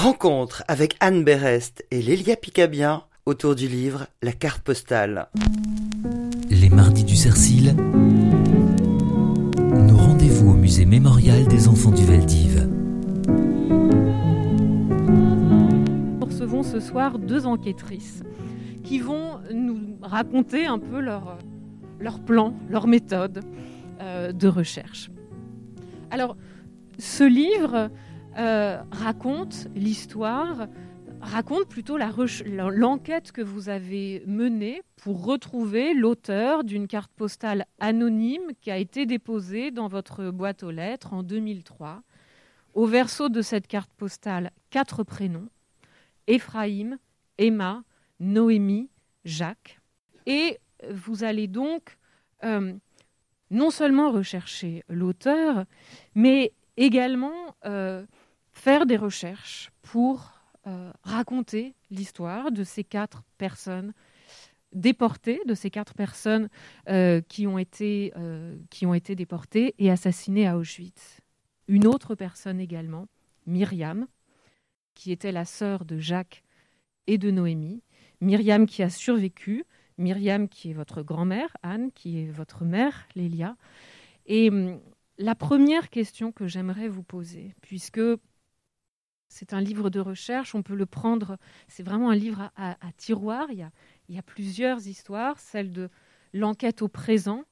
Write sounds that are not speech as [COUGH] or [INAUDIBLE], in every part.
Rencontre avec Anne Berest et Lélia Picabien autour du livre La carte postale. Les mardis du Cercil, nos rendez-vous au musée mémorial des enfants du Veldiv. Nous recevons ce soir deux enquêtrices qui vont nous raconter un peu leur, leur plan, leur méthode euh, de recherche. Alors, ce livre euh, raconte l'histoire, raconte plutôt l'enquête que vous avez menée pour retrouver l'auteur d'une carte postale anonyme qui a été déposée dans votre boîte aux lettres en 2003. Au verso de cette carte postale, quatre prénoms Ephraim, Emma, Noémie, Jacques. Et vous allez donc euh, non seulement rechercher l'auteur, mais également euh, faire des recherches pour euh, raconter l'histoire de ces quatre personnes déportées, de ces quatre personnes qui, ont été, qui ont été déportées et assassinées à Auschwitz. Une autre personne également, Myriam, qui était la sœur de Jacques et de Noémie, Myriam qui a survécu, Myriam qui est votre grand-mère, Anne qui est votre mère, Lélia. Et hum, la première question que j'aimerais vous poser, puisque c'est un livre de recherche, on peut le prendre, c'est vraiment un livre à, tiroir, il y, a, plusieurs histoires, celle de l'enquête au présent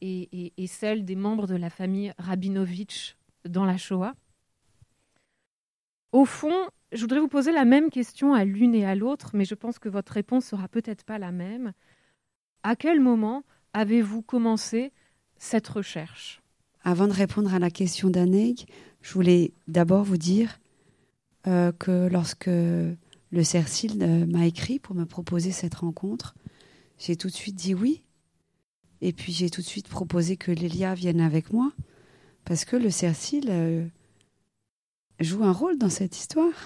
et, et, celle des membres de la famille Rabinovitch dans la Shoah. Au fond, je voudrais vous poser la même question à l'une et à l'autre, mais je pense que votre réponse sera peut-être pas la même. À quel moment avez-vous commencé cette recherche? Avant de répondre à la question d'Aneg, je voulais d'abord vous dire euh, que lorsque le Cercil euh, m'a écrit pour me proposer cette rencontre, j'ai tout de suite dit oui. Et puis j'ai tout de suite proposé que Lélia vienne avec moi, parce que le Cercil euh, joue un rôle dans cette histoire. [LAUGHS]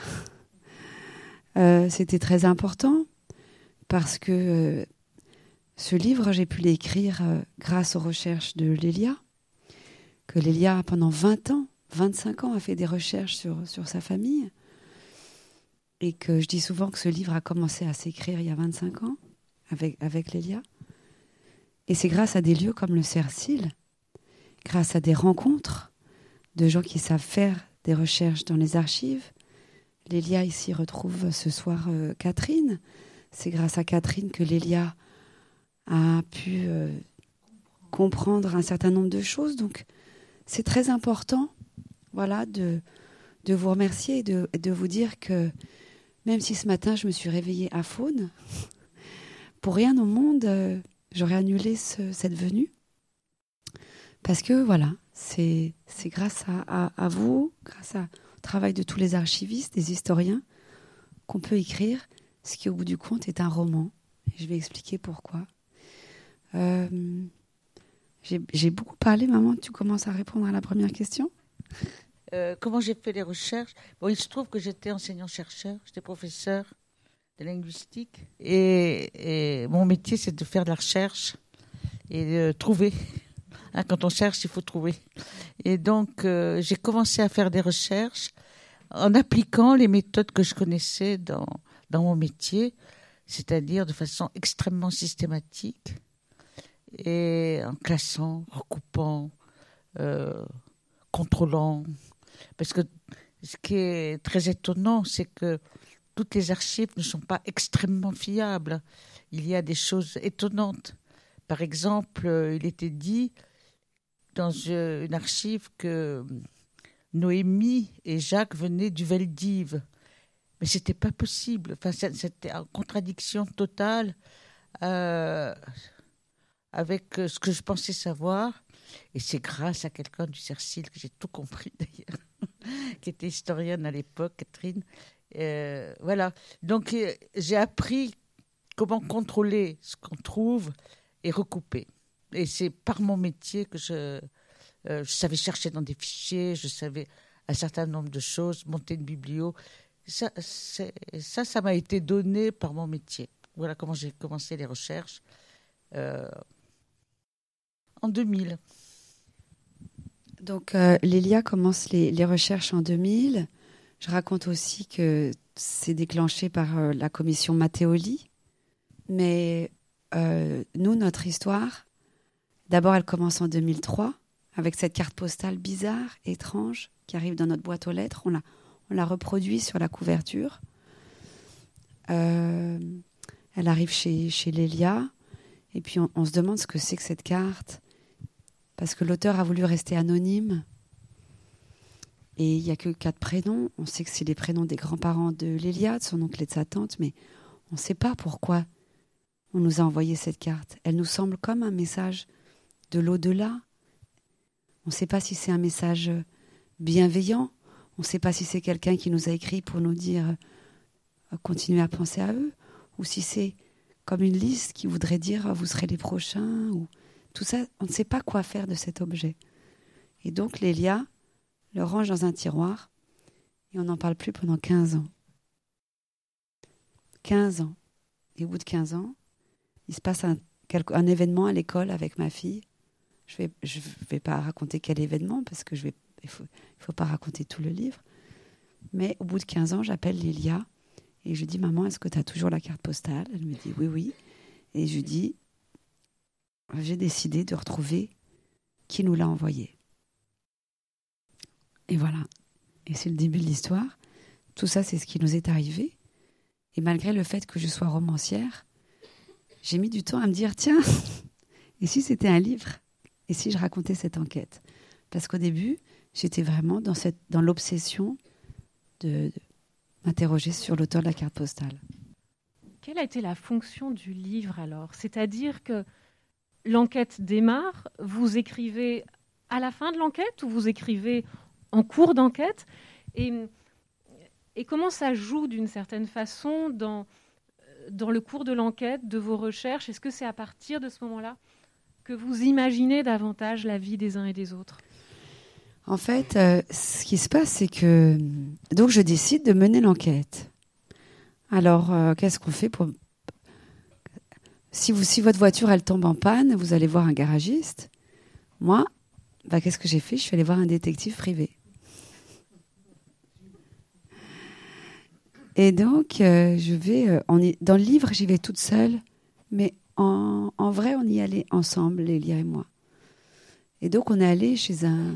C'était très important parce que ce livre, j'ai pu l'écrire grâce aux recherches de Lélia, que Lélia, pendant 20 ans, 25 ans, a fait des recherches sur, sur sa famille. Et que je dis souvent que ce livre a commencé à s'écrire il y a 25 ans avec, avec Lélia. Et c'est grâce à des lieux comme le Cercil, grâce à des rencontres de gens qui savent faire des recherches dans les archives. Lélia ici retrouve ce soir euh, Catherine. C'est grâce à Catherine que Lélia a pu euh, comprendre un certain nombre de choses. Donc c'est très important voilà, de, vous remercier et de, vous dire que même si ce matin je me suis réveillée à faune, pour rien au monde, euh, j'aurais annulé cette venue. Parce que voilà, c'est grâce à, vous, grâce au travail de tous les archivistes, des historiens, qu'on peut écrire ce qui, au bout du compte, est un roman. Et je vais expliquer pourquoi. Euh, j'ai beaucoup parlé, maman. Tu commences à répondre à la première question? Euh, Comment j'ai fait les recherches? Bon, il se trouve que j'étais enseignant-chercheur, j'étais professeur de linguistique. Et, mon métier, c'est de faire de la recherche et de trouver Hein, quand on cherche, il faut trouver. Et donc, euh, j'ai commencé à faire des recherches en appliquant les méthodes que je connaissais dans, dans mon métier, c'est-à-dire de façon extrêmement systématique et en classant, recoupant, euh, contrôlant. Parce que ce qui est très étonnant, c'est que toutes les archives ne sont pas extrêmement fiables. Il y a des choses étonnantes. Par exemple, euh, il était dit dans une archive que Noémie et Jacques venaient du Veldiv. Mais c'était pas possible. Enfin, c'était en contradiction totale euh, avec ce que je pensais savoir. Et c'est grâce à quelqu'un du Cercil que j'ai tout compris [LAUGHS] d'ailleurs, qui était historienne à l'époque, Catherine. Euh, voilà. Donc euh, j'ai appris comment contrôler ce qu'on trouve et recouper. Et c'est par mon métier que je, euh, je savais chercher dans des fichiers, je savais un certain nombre de choses, monter une biblio. Ça, ça, ça m'a été donné par mon métier. Voilà comment j'ai commencé les recherches en 2000. Donc, euh, Lélia commence les, recherches en 2000. Je raconte aussi que c'est déclenché par euh, la commission Matteoli. Mais euh, nous, notre histoire, d'abord, elle commence en 2003 avec cette carte postale bizarre, étrange, qui arrive dans notre boîte aux lettres. On la, on reproduit sur la couverture. Euh, elle arrive chez, chez Lélia. Et puis on se demande ce que c'est que cette carte. Parce que l'auteur a voulu rester anonyme. Et il n'y a que quatre prénoms. On sait que c'est les prénoms des grands-parents de Lélia, de son oncle et de sa tante, mais on ne sait pas pourquoi on nous a envoyé cette carte. Elle nous semble comme un message de l'au-delà. On ne sait pas si c'est un message bienveillant. On ne sait pas si c'est quelqu'un qui nous a écrit pour nous dire euh, continuez à penser à eux, ou si c'est comme une liste qui voudrait dire vous serez les prochains, ou tout ça. On ne sait pas quoi faire de cet objet. Et donc Lélia le range dans un tiroir et on n'en parle plus pendant 15 ans. 15 ans. Et au bout de 15 ans, il se passe un, événement à l'école avec ma fille. Je ne vais, pas raconter quel événement parce que ne faut, pas raconter tout le livre. Mais au bout de 15 ans, j'appelle Lilia et je dis Maman, est-ce que tu as toujours la carte postale? Elle me dit Oui, oui. Et je dis J'ai décidé de retrouver qui nous l'a envoyé. Et voilà. Et c'est le début de l'histoire. Tout ça, c'est ce qui nous est arrivé. Et malgré le fait que je sois romancière, j'ai mis du temps à me dire tiens, [LAUGHS] et si c'était un livre? Et si je racontais cette enquête? Parce qu'au début, j'étais vraiment dans, dans l'obsession de, de m'interroger sur l'auteur de la carte postale. Quelle a été la fonction du livre alors? C'est-à-dire que l'enquête démarre, vous écrivez à la fin de l'enquête ou vous écrivez en cours d'enquête et, comment ça joue d'une certaine façon dans, dans le cours de l'enquête, de vos recherches? Est-ce que c'est à partir de ce moment-là que vous imaginez davantage la vie des uns et des autres? En fait, euh, ce qui se passe, c'est que donc je décide de mener l'enquête. Alors, euh, qu'est-ce qu'on fait pour si, vous, si votre voiture elle tombe en panne, vous allez voir un garagiste. Moi, bah, qu'est-ce que j'ai fait? Je suis allée voir un détective privé. Et donc, euh, je vais. Euh, on dans le livre, j'y vais toute seule, mais en, en, vrai, on y allait ensemble, Lélia et moi. Et donc, on est allé chez un.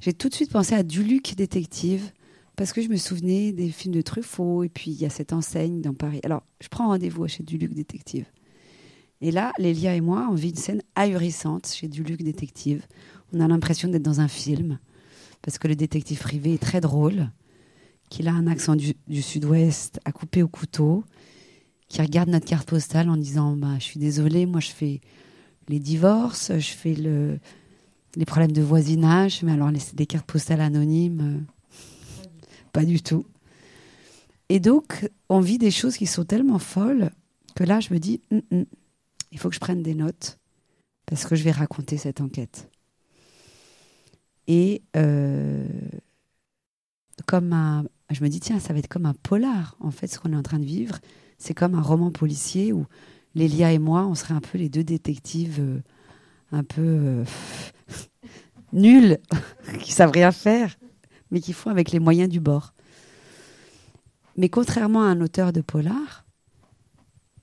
J'ai tout de suite pensé à Duluc Détective, parce que je me souvenais des films de Truffaut, et puis il y a cette enseigne dans Paris. Alors, je prends rendez-vous chez Duluc Détective. Et là, Lélia et moi, on vit une scène ahurissante chez Duluc Détective. On a l'impression d'être dans un film, parce que le détective privé est très drôle qu'il a un accent du, sud-ouest à couper au couteau, qui regarde notre carte postale en disant bah, Je suis désolée, moi je fais les divorces, je fais le, les problèmes de voisinage, mais alors les, les cartes postales anonymes, euh, pas du tout. Et donc, on vit des choses qui sont tellement folles que là, je me dis mm -mm, il faut que je prenne des notes parce que je vais raconter cette enquête. Et euh, comme un, je me dis, tiens, ça va être comme un polar. En fait, ce qu'on est en train de vivre, c'est comme un roman policier où Lélia et moi, on serait un peu les deux détectives euh, un peu euh, [LAUGHS] nuls, [LAUGHS] qui savent rien faire, mais qui font avec les moyens du bord. Mais contrairement à un auteur de polar,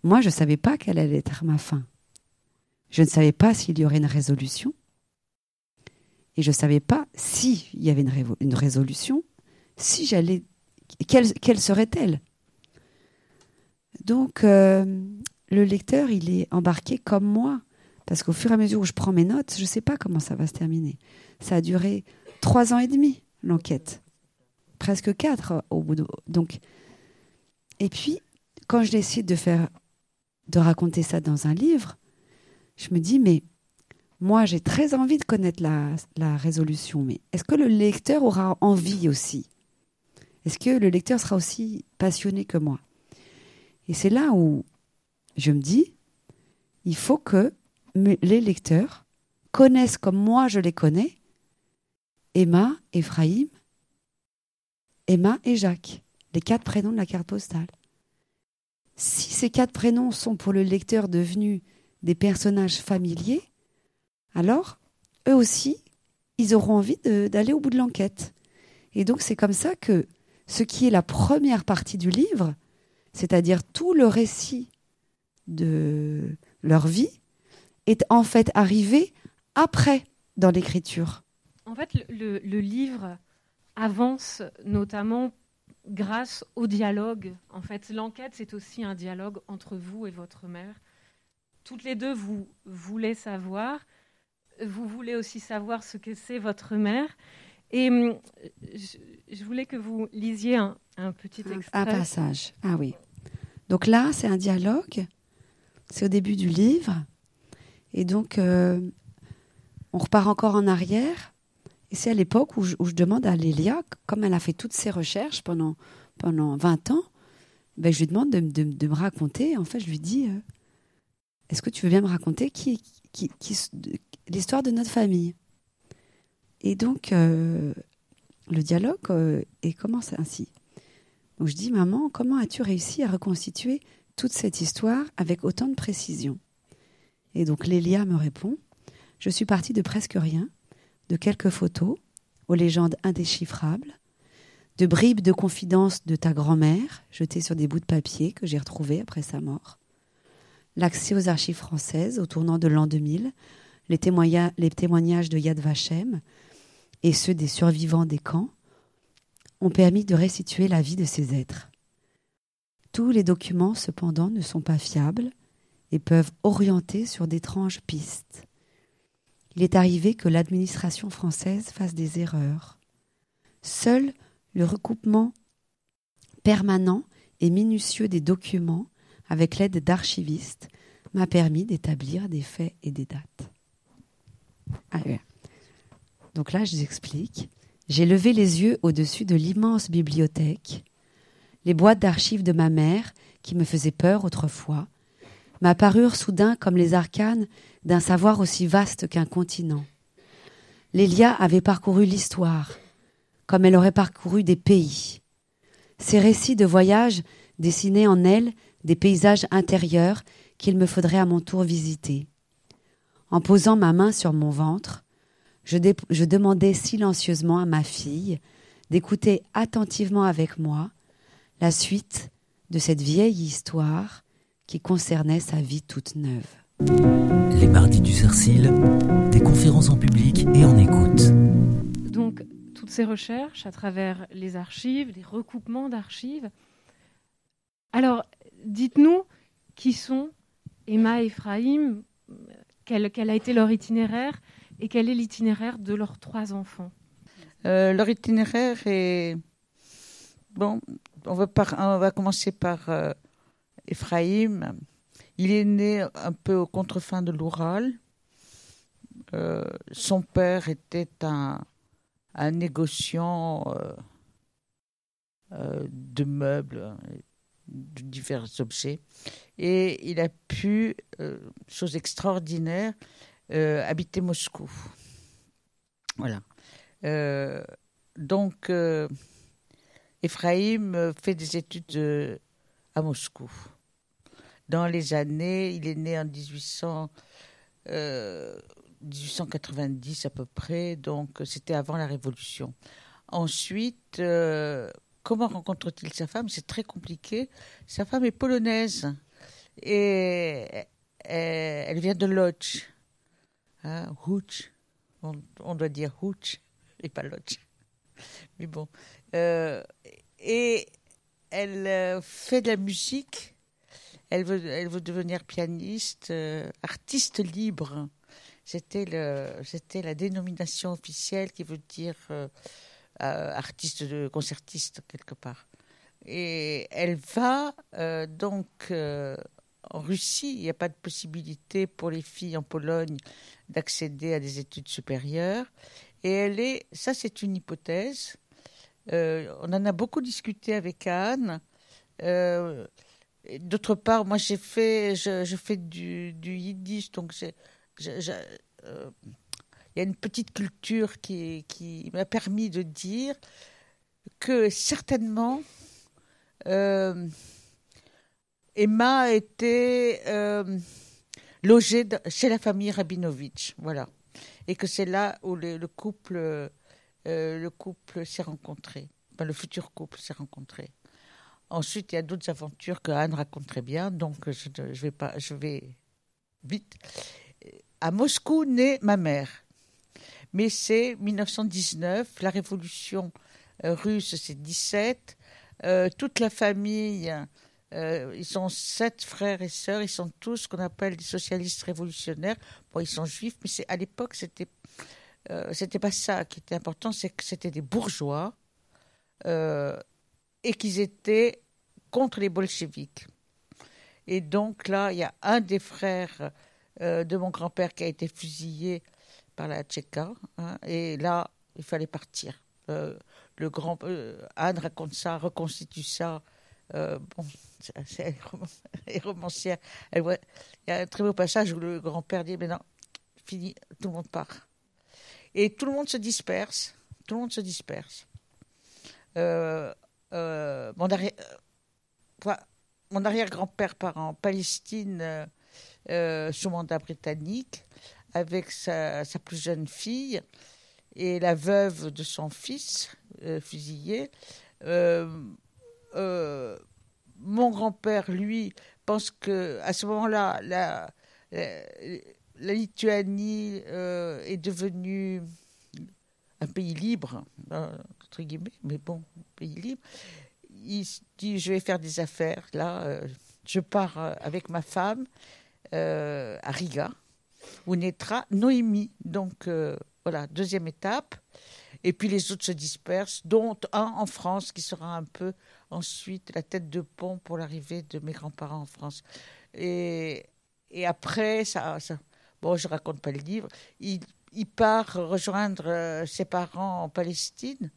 moi, je ne savais pas quelle allait être ma fin. Je ne savais pas s'il y aurait une résolution. Et je ne savais pas s'il y avait une, résolution, si j'allais quelle, quelle serait-elle Donc, euh, le lecteur, il est embarqué comme moi. Parce qu'au fur et à mesure où je prends mes notes, je ne sais pas comment ça va se terminer. Ça a duré trois ans et demi, l'enquête. Presque quatre au bout de... Donc, et puis, quand je décide de faire, de raconter ça dans un livre, je me dis, mais moi, j'ai très envie de connaître la, résolution, mais est-ce que le lecteur aura envie aussi? Est-ce que le lecteur sera aussi passionné que moi? Et c'est là où je me dis, il faut que les lecteurs connaissent comme moi je les connais Emma, Ephraïm, Emma et Jacques, les quatre prénoms de la carte postale. Si ces quatre prénoms sont pour le lecteur devenus des personnages familiers, alors eux aussi, ils auront envie d'aller au bout de l'enquête. Et donc c'est comme ça que ce qui est la première partie du livre, c'est-à-dire tout le récit de leur vie, est en fait arrivé après dans l'écriture. En fait, le, le, livre avance notamment grâce au dialogue. En fait, l'enquête, c'est aussi un dialogue entre vous et votre mère. Toutes les deux, vous voulez savoir. Vous voulez aussi savoir ce que c'est votre mère. Et hum, je, voulais que vous lisiez un, petit extrait. Un passage. Ah oui. Donc là, c'est un dialogue. C'est au début du livre. Et donc, euh, on repart encore en arrière. Et c'est à l'époque où, je, demande à Lélia, comme elle a fait toutes ses recherches pendant, pendant 20 ans, ben je lui demande de, me raconter. En fait, je lui dis euh, Est-ce que tu veux bien me raconter l'histoire de notre famille? Et donc, euh, le dialogue euh, commence ainsi. Donc, je dis Maman, comment as-tu réussi à reconstituer toute cette histoire avec autant de précision? Et donc, Lélia me répond Je suis partie de presque rien de quelques photos aux légendes indéchiffrables, de bribes de confidences de ta grand-mère jetées sur des bouts de papier que j'ai retrouvés après sa mort, l'accès aux archives françaises au tournant de l'an 2000, les, les témoignages de Yad Vashem et ceux des survivants des camps ont permis de restituer la vie de ces êtres. Tous les documents, cependant, ne sont pas fiables et peuvent orienter sur d'étranges pistes il est arrivé que l'administration française fasse des erreurs. Seul le recoupement permanent et minutieux des documents, avec l'aide d'archivistes, m'a permis d'établir des faits et des dates. Donc là, je vous explique. J'ai levé les yeux au-dessus de l'immense bibliothèque. Les boîtes d'archives de ma mère, qui me faisaient peur autrefois, m'apparurent soudain comme les arcanes d'un savoir aussi vaste qu'un continent. Lélia avait parcouru l'histoire, comme elle aurait parcouru des pays. Ses récits de voyage dessinaient en elle des paysages intérieurs qu'il me faudrait à mon tour visiter. En posant ma main sur mon ventre, je, je demandais silencieusement à ma fille d'écouter attentivement avec moi la suite de cette vieille histoire qui concernait sa vie toute neuve. Les mardis du Cercil, des conférences en public et en écoute. Donc, toutes ces recherches à travers les archives, les recoupements d'archives. Alors, dites-nous qui sont Emma et Ephraim, quel, quel, a été leur itinéraire et quel est l'itinéraire de leurs trois enfants euh, Leur itinéraire est. Bon, on va, on va commencer par euh, Ephraim. Il est né un peu au contrefin de l'Oural. Euh, son père était un, négociant euh, euh, de meubles, de divers objets. Et il a pu, chose extraordinaire, habiter Moscou. Voilà. donc, Ephraim fait des études à Moscou dans les années, il est né en 1800, 1890 euh, à peu près, donc c'était avant la Révolution. Ensuite, euh, comment rencontre-t-il sa femme? C'est très compliqué. Sa femme est polonaise et elle vient de Lodz. Hein, On, doit dire Huch et pas Lodz. Mais bon. Euh, et elle fait de la musique elle veut, devenir pianiste, euh, artiste libre. C'était la dénomination officielle qui veut dire euh, euh, artiste de concertiste quelque part. Et elle va donc en Russie. Il n'y a pas de possibilité pour les filles en Pologne d'accéder à des études supérieures. Et elle est, ça c'est une hypothèse. on en a beaucoup discuté avec Anne. D'autre part, moi, j'ai fait, je, fais du, yiddish, donc euh, il y a une petite culture qui, m'a permis de dire que certainement euh, Emma était euh, logée chez la famille Rabinovitch, voilà, et que c'est là où le, couple, le couple s'est rencontré. le futur couple s'est rencontré. Ensuite, il y a d'autres aventures que Anne raconte très bien, donc je, je vais pas, je vais vite. À Moscou naît ma mère, mais c'est 1919, la révolution euh, russe, c'est 17. Euh, toute la famille, euh, ils sont sept frères et sœurs, ils sont tous ce qu'on appelle des socialistes révolutionnaires. Bon, ils sont juifs, mais à l'époque, c'était c'était pas ça qui était important, c'est que c'était des bourgeois et qu'ils étaient contre les bolcheviks. Et donc là, il y a un des frères de mon grand-père qui a été fusillé par la Tchéka. Hein, et là, il fallait partir. Euh, le grand euh, Anne raconte ça, reconstitue ça. Euh, bon, c'est [LAUGHS] romancière. il y a un très beau passage où le grand-père dit Mais non, fini, tout le monde part. Et tout le monde se disperse. Tout le monde se disperse. Mon arrière, mon arrière-grand-père part en Palestine sous mandat britannique avec sa, plus jeune fille et la veuve de son fils euh, fusillé. Euh, euh, mon grand-père, lui, pense que à ce moment-là, la, la, Lituanie est devenue un pays libre, guillemets, mais bon, pays libre. Il dit je vais faire des affaires. Là, je pars avec ma femme à Riga où naîtra Noémie. Donc euh, voilà, deuxième étape. Et puis les autres se dispersent, dont un en France qui sera un peu ensuite la tête de pont pour l'arrivée de mes grands-parents en France. Et, après, ça, ça, bon, je raconte pas le livre, il, part rejoindre euh, ses parents en Palestine.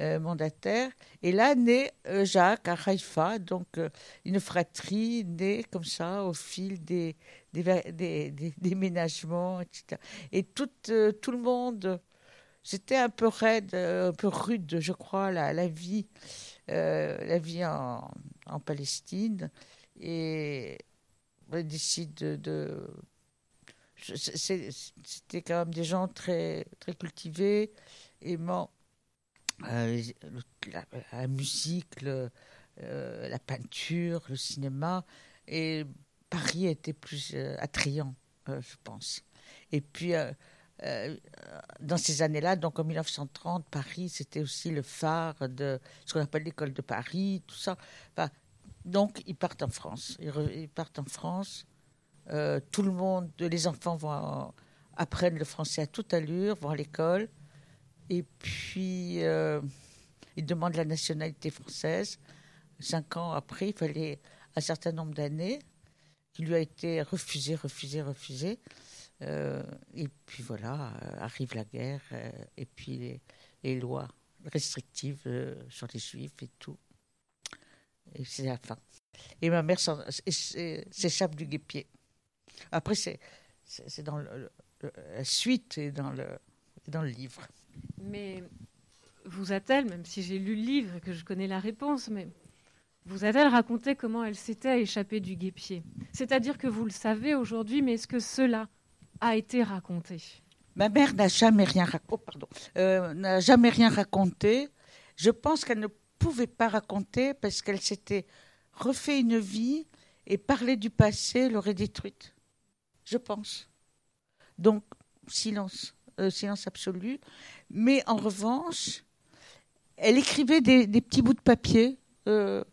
Euh, mandataire. Et là naît Jacques à Haïfa, donc une fratrie née comme ça au fil des, des, déménagements, etc. Et tout, euh, tout le monde, c'était un peu raide, euh, un peu rude, je crois, la, la vie, euh, la vie en, en, Palestine. Et on décide de. de c'était quand même des gens très, très cultivés, aimant la, musique, le, la peinture, le cinéma. Et Paris était plus euh, attrayant, euh, je pense. Et puis, euh, dans ces années-là, donc en 1930, Paris, c'était aussi le phare de ce qu'on appelle l'école de Paris, tout ça. donc, ils partent en France. Ils, partent en France. tout le monde, les enfants vont apprennent le français à toute allure, vont à l'école. Et puis, ils demandent la nationalité française. Cinq ans après, il fallait un certain nombre d'années qui lui a été refusé, refusé, refusé. Euh, et puis voilà, euh, arrive la guerre, euh, et puis les, lois restrictives sur les juifs et tout. Et c'est la fin. Et ma mère s'échappe du guépier. Après, c'est dans la suite et dans le, dans le livre. Mais vous a-t-elle, même si j'ai lu le livre et que je connais la réponse, mais vous a-t-elle raconté comment elle s'était échappée du guépier? C'est-à-dire que vous le savez aujourd'hui, mais est-ce que cela a été raconté? Ma mère n'a jamais rien raconté. Oh, euh, n'a jamais rien raconté. Je pense qu'elle ne pouvait pas raconter parce qu'elle s'était refait une vie et parler du passé l'aurait détruite. Je pense. Donc silence, euh, silence absolu. Mais en revanche, elle écrivait des, petits bouts de papier. Euh,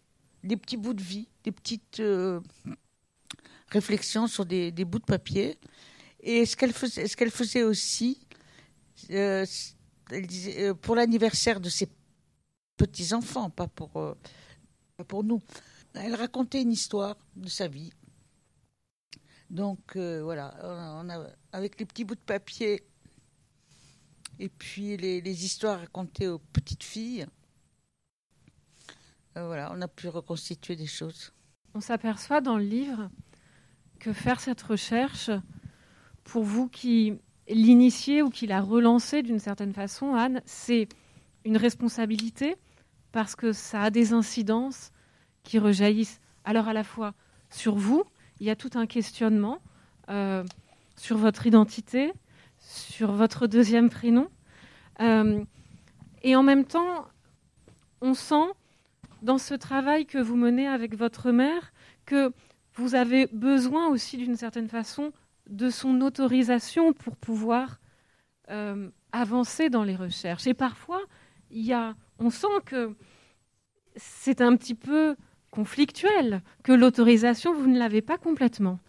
des petits bouts de vie, des petites euh, réflexions sur des, bouts de papier. Et ce qu'elle faisait, aussi, euh, pour l'anniversaire de ses petits enfants, pas pour, pour nous, elle racontait une histoire de sa vie. Donc voilà, avec les petits bouts de papier et puis les, histoires racontées aux petites filles. Euh, voilà, on a pu reconstituer des choses. On s'aperçoit dans le livre que faire cette recherche, pour vous qui l'initiez ou qui l'a relancée d'une certaine façon, Anne, c'est une responsabilité parce que ça a des incidences qui rejaillissent alors à la fois sur vous, il y a tout un questionnement euh, sur votre identité, sur votre deuxième prénom, euh, et en même temps, on sent dans ce travail que vous menez avec votre mère que vous avez besoin aussi d'une certaine façon de son autorisation pour pouvoir euh, avancer dans les recherches. Et parfois, y a, on sent que c'est un petit peu conflictuel, que l'autorisation, vous ne l'avez pas complètement.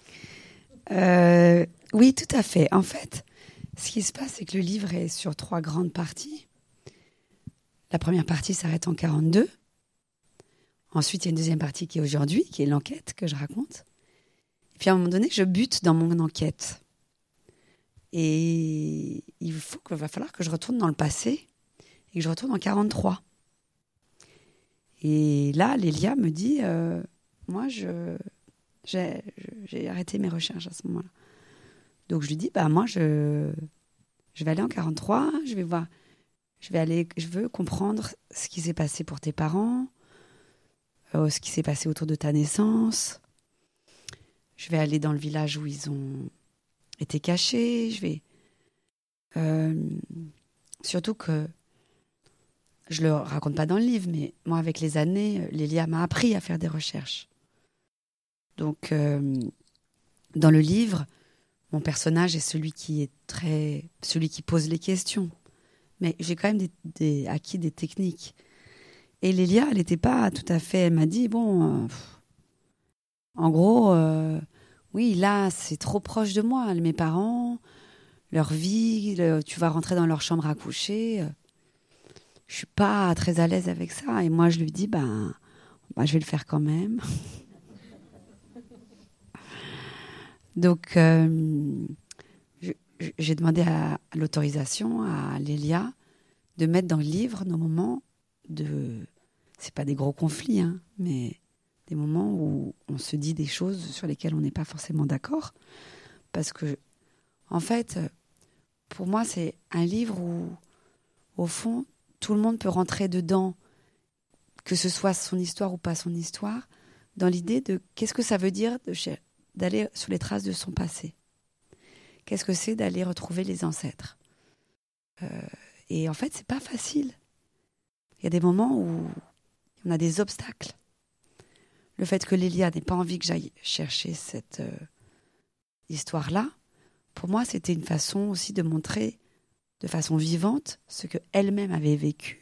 Euh, oui, tout à fait. En fait, ce qui se passe, c'est que le livre est sur trois grandes parties. La première partie s'arrête en 42. Ensuite, il y a une deuxième partie qui est aujourd'hui, qui est l'enquête que je raconte. Et puis à un moment donné, je bute dans mon enquête. Et il faut que, va falloir que je retourne dans le passé et que je retourne en 43. Et là, Lélia me dit, euh, moi, j'ai, arrêté mes recherches à ce moment-là. Donc je lui dis, bah moi, je, vais aller en 43, je vais voir, je vais aller, je veux comprendre ce qui s'est passé pour tes parents, euh, ce qui s'est passé autour de ta naissance. Je vais aller dans le village où ils ont été cachés. Je vais euh, surtout que je le raconte pas dans le livre, mais moi, avec les années, Lélia m'a appris à faire des recherches. Donc, euh, dans le livre, mon personnage est celui qui est très, celui qui pose les questions. Mais j'ai quand même des, acquis des techniques. Et Lélia, elle n'était pas tout à fait. Elle m'a dit bon, euh, en gros, euh, oui, là, c'est trop proche de moi. Mes parents, leur vie, tu vas rentrer dans leur chambre à coucher je suis pas très à l'aise avec ça. Et moi, je lui dis, ben, ben je vais le faire quand même. [LAUGHS] Donc, euh, j'ai demandé à, l'autorisation à Lélia de mettre dans le livre nos moments de. C'est pas des gros conflits, hein, mais des moments où on se dit des choses sur lesquelles on n'est pas forcément d'accord. Parce que, en fait, pour moi, c'est un livre où, au fond, tout le monde peut rentrer dedans, que ce soit son histoire ou pas son histoire, dans l'idée de qu'est-ce que ça veut dire d'aller sur les traces de son passé. Qu'est-ce que c'est d'aller retrouver les ancêtres? Euh, et en fait, c'est pas facile. Il y a des moments où on a des obstacles. Le fait que Lélia n'ait pas envie que j'aille chercher cette euh, histoire-là, pour moi, c'était une façon aussi de montrer de façon vivante ce que elle-même avait vécu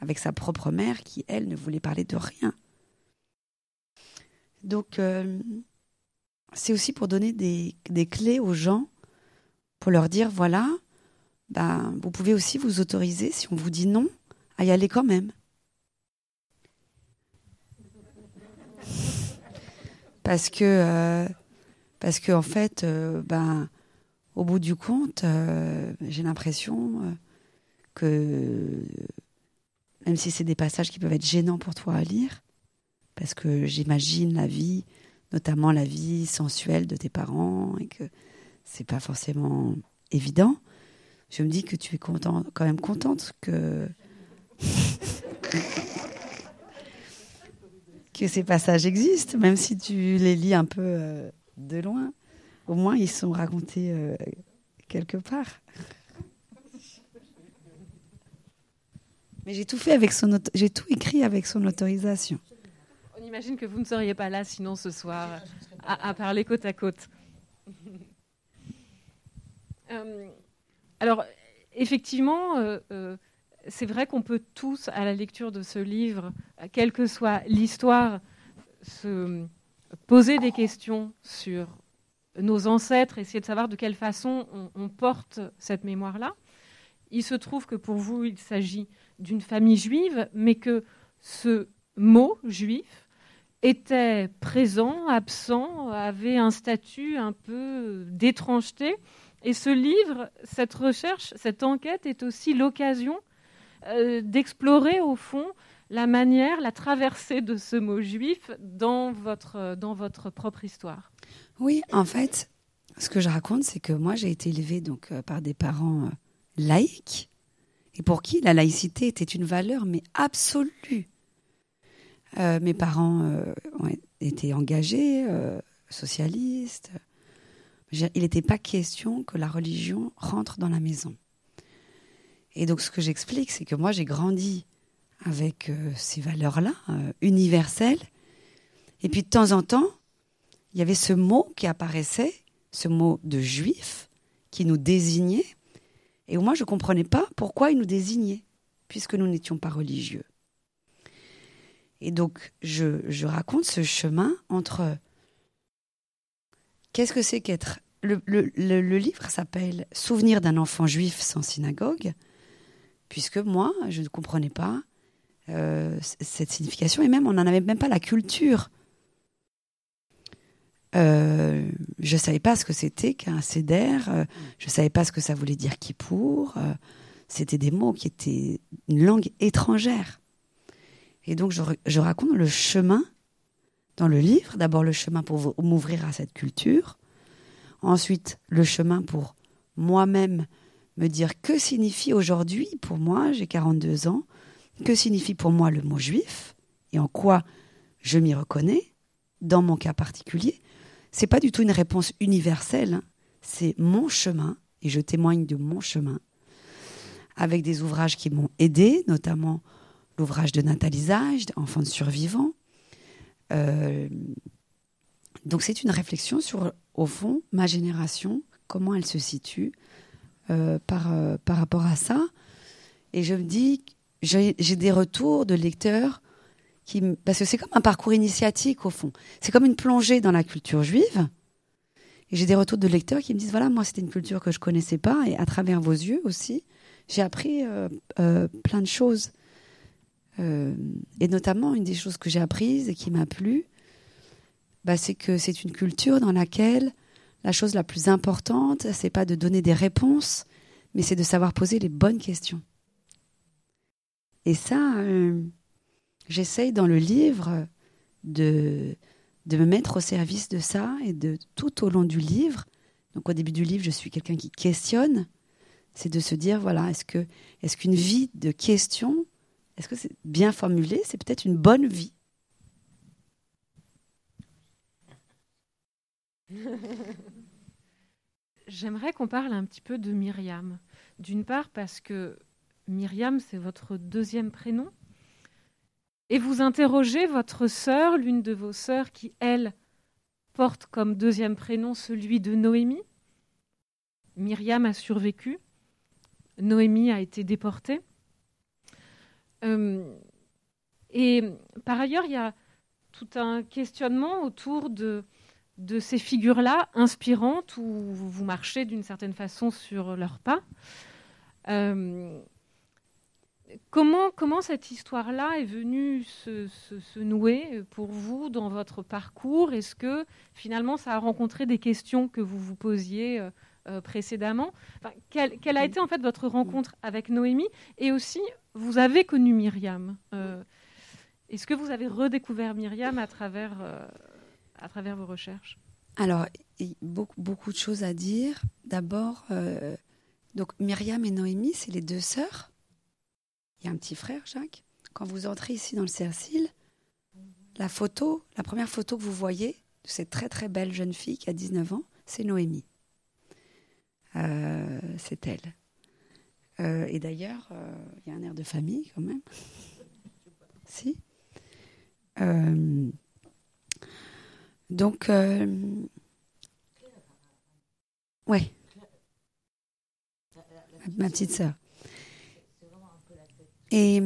avec sa propre mère qui, elle, ne voulait parler de rien. Donc, euh, c'est aussi pour donner des, clés aux gens, pour leur dire, voilà, ben, vous pouvez aussi vous autoriser, si on vous dit non, à y aller quand même. Parce que, euh, en fait, euh, ben, au bout du compte, euh, j'ai l'impression que, même si c'est des passages qui peuvent être gênants pour toi à lire, parce que j'imagine la vie, notamment la vie sensuelle de tes parents, et que c'est pas forcément évident, je me dis que tu es content, quand même contente [LAUGHS] que. ces passages existent, même si tu les lis un peu euh, de loin au moins ils sont racontés euh, quelque part. Mais j'ai tout fait avec son j'ai tout écrit avec son autorisation. On imagine que vous ne seriez pas là sinon ce soir à, parler côte à côte. [LAUGHS] Euh, alors effectivement, euh, c'est vrai qu'on peut tous, à la lecture de ce livre, quelle que soit l'histoire, se poser des questions sur nos ancêtres, essayer de savoir de quelle façon on, porte cette mémoire-là. Il se trouve que pour vous, il s'agit d'une famille juive, mais que ce mot juif était présent, absent, avait un statut un peu d'étrangeté. Et ce livre, cette recherche, cette enquête est aussi l'occasion euh, d'explorer au fond la manière, la traversée de ce mot juif dans votre, dans votre propre histoire. Oui, en fait, ce que je raconte, c'est que moi, j'ai été élevée donc euh, par des parents euh, laïcs, et pour qui la laïcité était une valeur, mais absolue. Euh, mes parents ont été engagés, socialistes. Il n'était pas question que la religion rentre dans la maison. Et donc, ce que j'explique, c'est que moi, j'ai grandi avec euh, ces valeurs-là, euh, universelles. Et puis de temps en temps, il y avait ce mot qui apparaissait, ce mot de juif, qui nous désignait. Et moi, je ne comprenais pas pourquoi il nous désignait, puisque nous n'étions pas religieux. Et donc, je, raconte ce chemin entre qu'est-ce que c'est qu'être... Le, livre s'appelle Souvenir d'un enfant juif sans synagogue, puisque moi, je ne comprenais pas euh, cette signification, et même, on n'en avait même pas la culture. Euh, je ne savais pas ce que c'était qu'un seder, euh, je ne savais pas ce que ça voulait dire Kippour. euh, c'était des mots qui étaient une langue étrangère. Et donc, je, raconte le chemin dans le livre. D'abord, le chemin pour m'ouvrir à cette culture. Ensuite, le chemin pour moi-même me dire que signifie aujourd'hui, pour moi, j'ai 42 ans, que signifie pour moi le mot juif et en quoi je m'y reconnais dans mon cas particulier. C'est pas du tout une réponse universelle, hein. c'est mon chemin et je témoigne de mon chemin avec des ouvrages qui m'ont aidé, notamment l'ouvrage de Nathalie Zage, Enfants de survivants. Euh, donc c'est une réflexion sur, au fond, ma génération, comment elle se situe euh, par, euh, par rapport à ça. Et je me dis, j'ai des retours de lecteurs qui, parce que c'est comme un parcours initiatique au fond. C'est comme une plongée dans la culture juive. Et j'ai des retours de lecteurs qui me disent, voilà, moi c'était une culture que je connaissais pas et à travers vos yeux aussi, j'ai appris plein de choses. Euh, et notamment, une des choses que j'ai apprises et qui m'a plu, bah, c'est que c'est une culture dans laquelle la chose la plus importante, c'est pas de donner des réponses, mais c'est de savoir poser les bonnes questions. Et ça, euh, j'essaye dans le livre de, de me mettre au service de ça et de tout au long du livre. Donc au début du livre, je suis quelqu'un qui questionne. C'est de se dire, voilà, est-ce que est-ce qu'une vie de questions, est-ce que c'est bien formulé? C'est peut-être une bonne vie. J'aimerais qu'on parle un petit peu de Myriam. D'une part parce que Myriam, c'est votre deuxième prénom. Et vous interrogez votre sœur, l'une de vos sœurs qui, elle, porte comme deuxième prénom celui de Noémie. Myriam a survécu. Noémie a été déportée. Euh, et par ailleurs, il y a tout un questionnement autour de, ces figures-là inspirantes où vous marchez d'une certaine façon sur leurs pas. Euh, comment, cette histoire-là est venue se, se- se nouer pour vous dans votre parcours? Est-ce que finalement ça a rencontré des questions que vous vous posiez euh, précédemment Enfin, quelle, quelle a été en fait votre rencontre avec Noémie Et aussi, vous avez connu Myriam. Euh, Est-ce que vous avez redécouvert Myriam à travers, euh, à travers vos recherches? Alors, beaucoup, beaucoup de choses à dire. D'abord, donc Myriam et Noémie, c'est les deux sœurs. Il y a un petit frère, Jacques. Quand vous entrez ici dans le Cercil, la photo, la première photo que vous voyez de cette très très belle jeune fille qui a 19 ans, c'est Noémie. Euh, c'est elle. Euh, et d'ailleurs, euh, il y a un air de famille quand même. si. Donc, ouais. Ma petite sœur. Et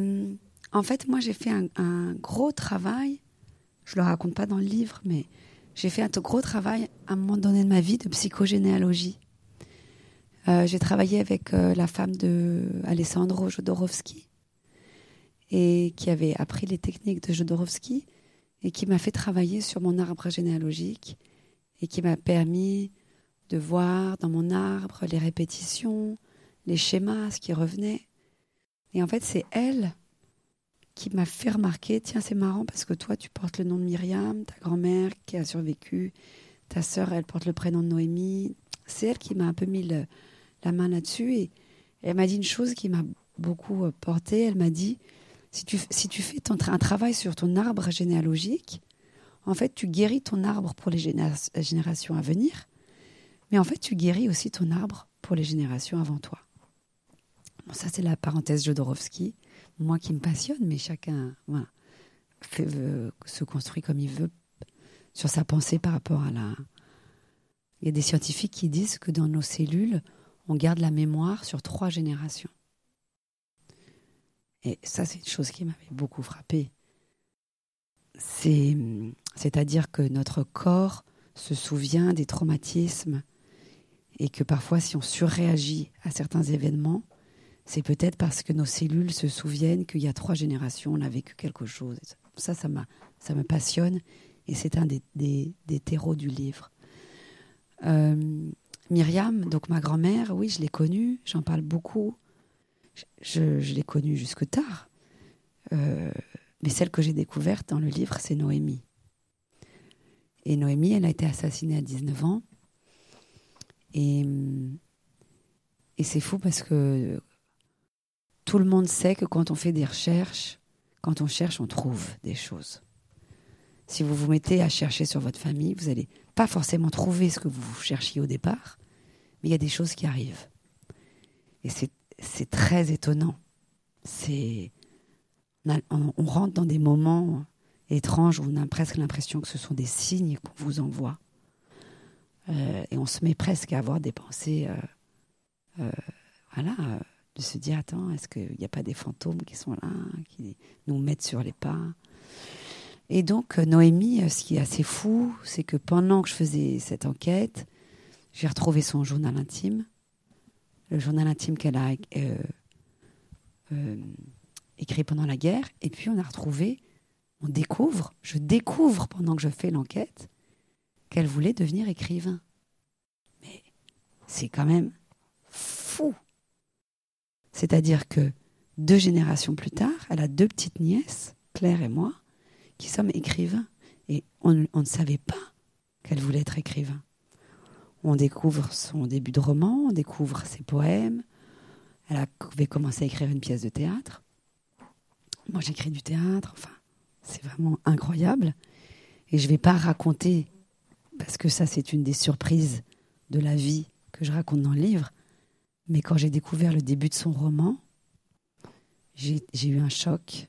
en fait, moi, j'ai fait un, gros travail. Je le raconte pas dans le livre, mais j'ai fait un gros travail à un moment donné de ma vie de psychogénéalogie. Euh, j'ai travaillé avec euh, la femme de Alessandro Jodorowsky et qui avait appris les techniques de Jodorowsky et qui m'a fait travailler sur mon arbre généalogique et qui m'a permis de voir dans mon arbre les répétitions, les schémas, ce qui revenait. Et en fait, c'est elle qui m'a fait remarquer, tiens, c'est marrant parce que toi, tu portes le nom de Myriam, ta grand-mère qui a survécu, ta sœur, elle porte le prénom de Noémie. C'est elle qui m'a un peu mis le- la main là-dessus et elle m'a dit une chose qui m'a beaucoup euh, portée. Elle m'a dit, si tu, si tu fais ton un travail sur ton arbre généalogique, en fait, tu guéris ton arbre pour les généra- générations à venir, mais en fait, tu guéris aussi ton arbre pour les générations avant toi. Bon, ça, c'est la parenthèse Jodorowsky, moi qui me passionne, mais chacun voilà, se construit comme il veut sur sa pensée par rapport à la. Il y a des scientifiques qui disent que dans nos cellules, on garde la mémoire sur trois générations. Et ça, c'est une chose qui m'avait beaucoup frappé. C'est-à-dire que notre corps se souvient des traumatismes et que parfois, si on surréagit à certains événements, c'est peut-être parce que nos cellules se souviennent qu'il y a trois générations, on a vécu quelque chose. Ça, ça, ça me passionne et c'est un des, des, terreaux du livre. Euh, Myriam, donc ma grand-mère, oui, je l'ai connue, j'en parle beaucoup. Je, l'ai connue jusque tard. Euh, mais celle que j'ai découverte dans le livre, c'est Noémie. Et Noémie, elle a été assassinée à 19 ans. Et, et c'est fou parce que tout le monde sait que quand on fait des recherches, quand on cherche, on trouve des choses. Si vous vous mettez à chercher sur votre famille, vous n'allez pas forcément trouver ce que vous cherchiez au départ, mais il y a des choses qui arrivent. Et c'est très étonnant. On, rentre dans des moments étranges où on a presque l'impression que ce sont des signes qu'on vous envoie. Euh, et on se met presque à avoir des pensées, euh, euh, voilà, de se dire attends, est-ce qu'il n'y a pas des fantômes qui sont là, qui nous mettent sur les pas? Et donc Noémie, ce qui est assez fou, c'est que pendant que je faisais cette enquête, j'ai retrouvé son journal intime, le journal intime qu'elle a écrit pendant la guerre, et puis on a retrouvé, on découvre, je découvre pendant que je fais l'enquête, qu'elle voulait devenir écrivain. Mais c'est quand même fou. C'est-à-dire que deux générations plus tard, elle a deux petites nièces, Claire et moi, qui sommes écrivains. Et on, ne savait pas qu'elle voulait être écrivain. On découvre son début de roman, on découvre ses poèmes. Elle avait commencé à écrire une pièce de théâtre. Moi, j'écris du théâtre. Enfin, c'est vraiment incroyable. Et je ne vais pas raconter, parce que ça, c'est une des surprises de la vie que je raconte dans le livre. Mais quand j'ai découvert le début de son roman, j'ai eu un choc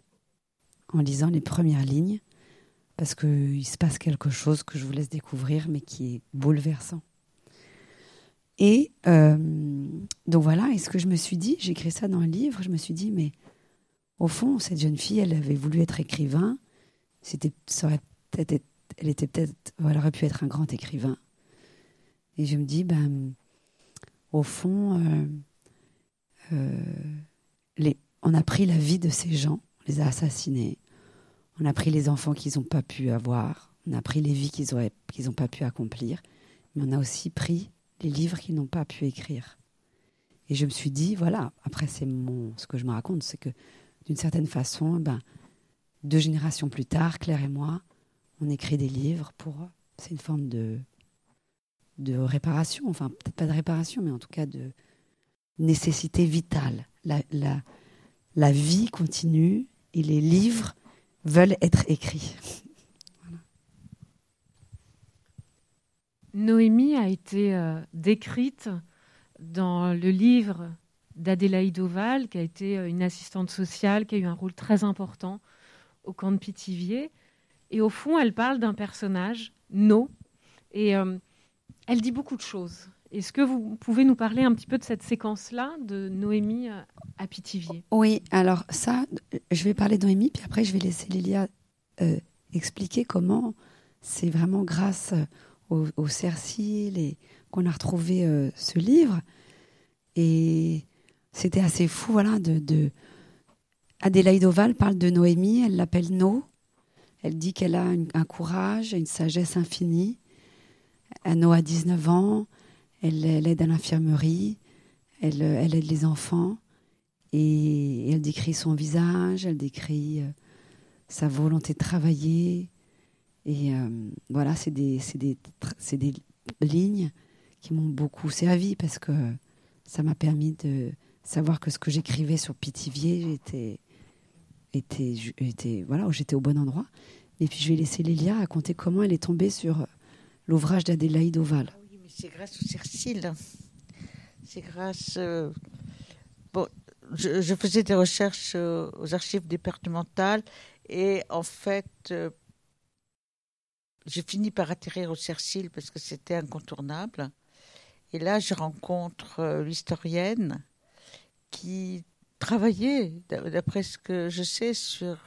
en lisant les premières lignes, parce qu'il se passe quelque chose que je vous laisse découvrir, mais qui est bouleversant. Et euh, donc voilà, et ce que je me suis dit, j'écris ça dans le livre, je me suis dit, mais au fond, cette jeune fille, elle avait voulu être écrivain. C'était, ça aurait peut-être, elle était peut-être, elle aurait pu être un grand écrivain. Et je me dis, ben, au fond, euh, euh, on a pris la vie de ces gens, on les a assassinés. On a pris les enfants qu'ils n'ont pas pu avoir. On a pris les vies qu'ils n'ont qu'ils pas pu accomplir. Mais on a aussi pris les livres qu'ils n'ont pas pu écrire. Et je me suis dit, voilà, après c'est mon, ce que je me raconte, c'est que d'une certaine façon, ben, deux générations plus tard, Claire et moi, on écrit des livres pour. C'est une forme de, de réparation, enfin, peut-être pas de réparation, mais en tout cas de nécessité vitale. La, la, la vie continue et les livres veulent être écrits. Noémie a été euh, décrite dans le livre d'Adélaïde Oval, qui a été euh, une assistante sociale, qui a eu un rôle très important au camp de Pithiviers. Et au fond, elle parle d'un personnage, No, et euh, elle dit beaucoup de choses. Est-ce que vous pouvez nous parler un petit peu de cette séquence-là de Noémie à Pithiviers? Oui, alors ça, je vais parler de Noémie, puis après je vais laisser Lilia expliquer comment c'est vraiment grâce au, au Cercil qu'on a retrouvé ce livre. Et c'était assez fou, voilà, de, de... Adélaïde Oval parle de Noémie, elle l'appelle No. Elle dit qu'elle a un courage, une sagesse infinie. No a 19 ans, elle, aide à l'infirmerie, elle, elle, aide les enfants et, elle décrit son visage, elle décrit euh, sa volonté de travailler. Et euh, voilà, c'est des, des, des lignes qui m'ont beaucoup servi parce que ça m'a permis de, savoir que ce que j'écrivais sur Pithiviers était, était, voilà, j'étais au bon endroit. Et puis je vais laisser Lélia raconter comment elle est tombée sur euh, l'ouvrage d'Adélaïde Oval. Ah oui, mais c'est grâce au Cercil. C'est grâce. Euh, bon, je, faisais des recherches aux archives départementales et en fait, j'ai fini par atterrir au Cercil parce que c'était incontournable. Et là, je rencontre l'historienne qui travaillait, d'après ce que je sais, sur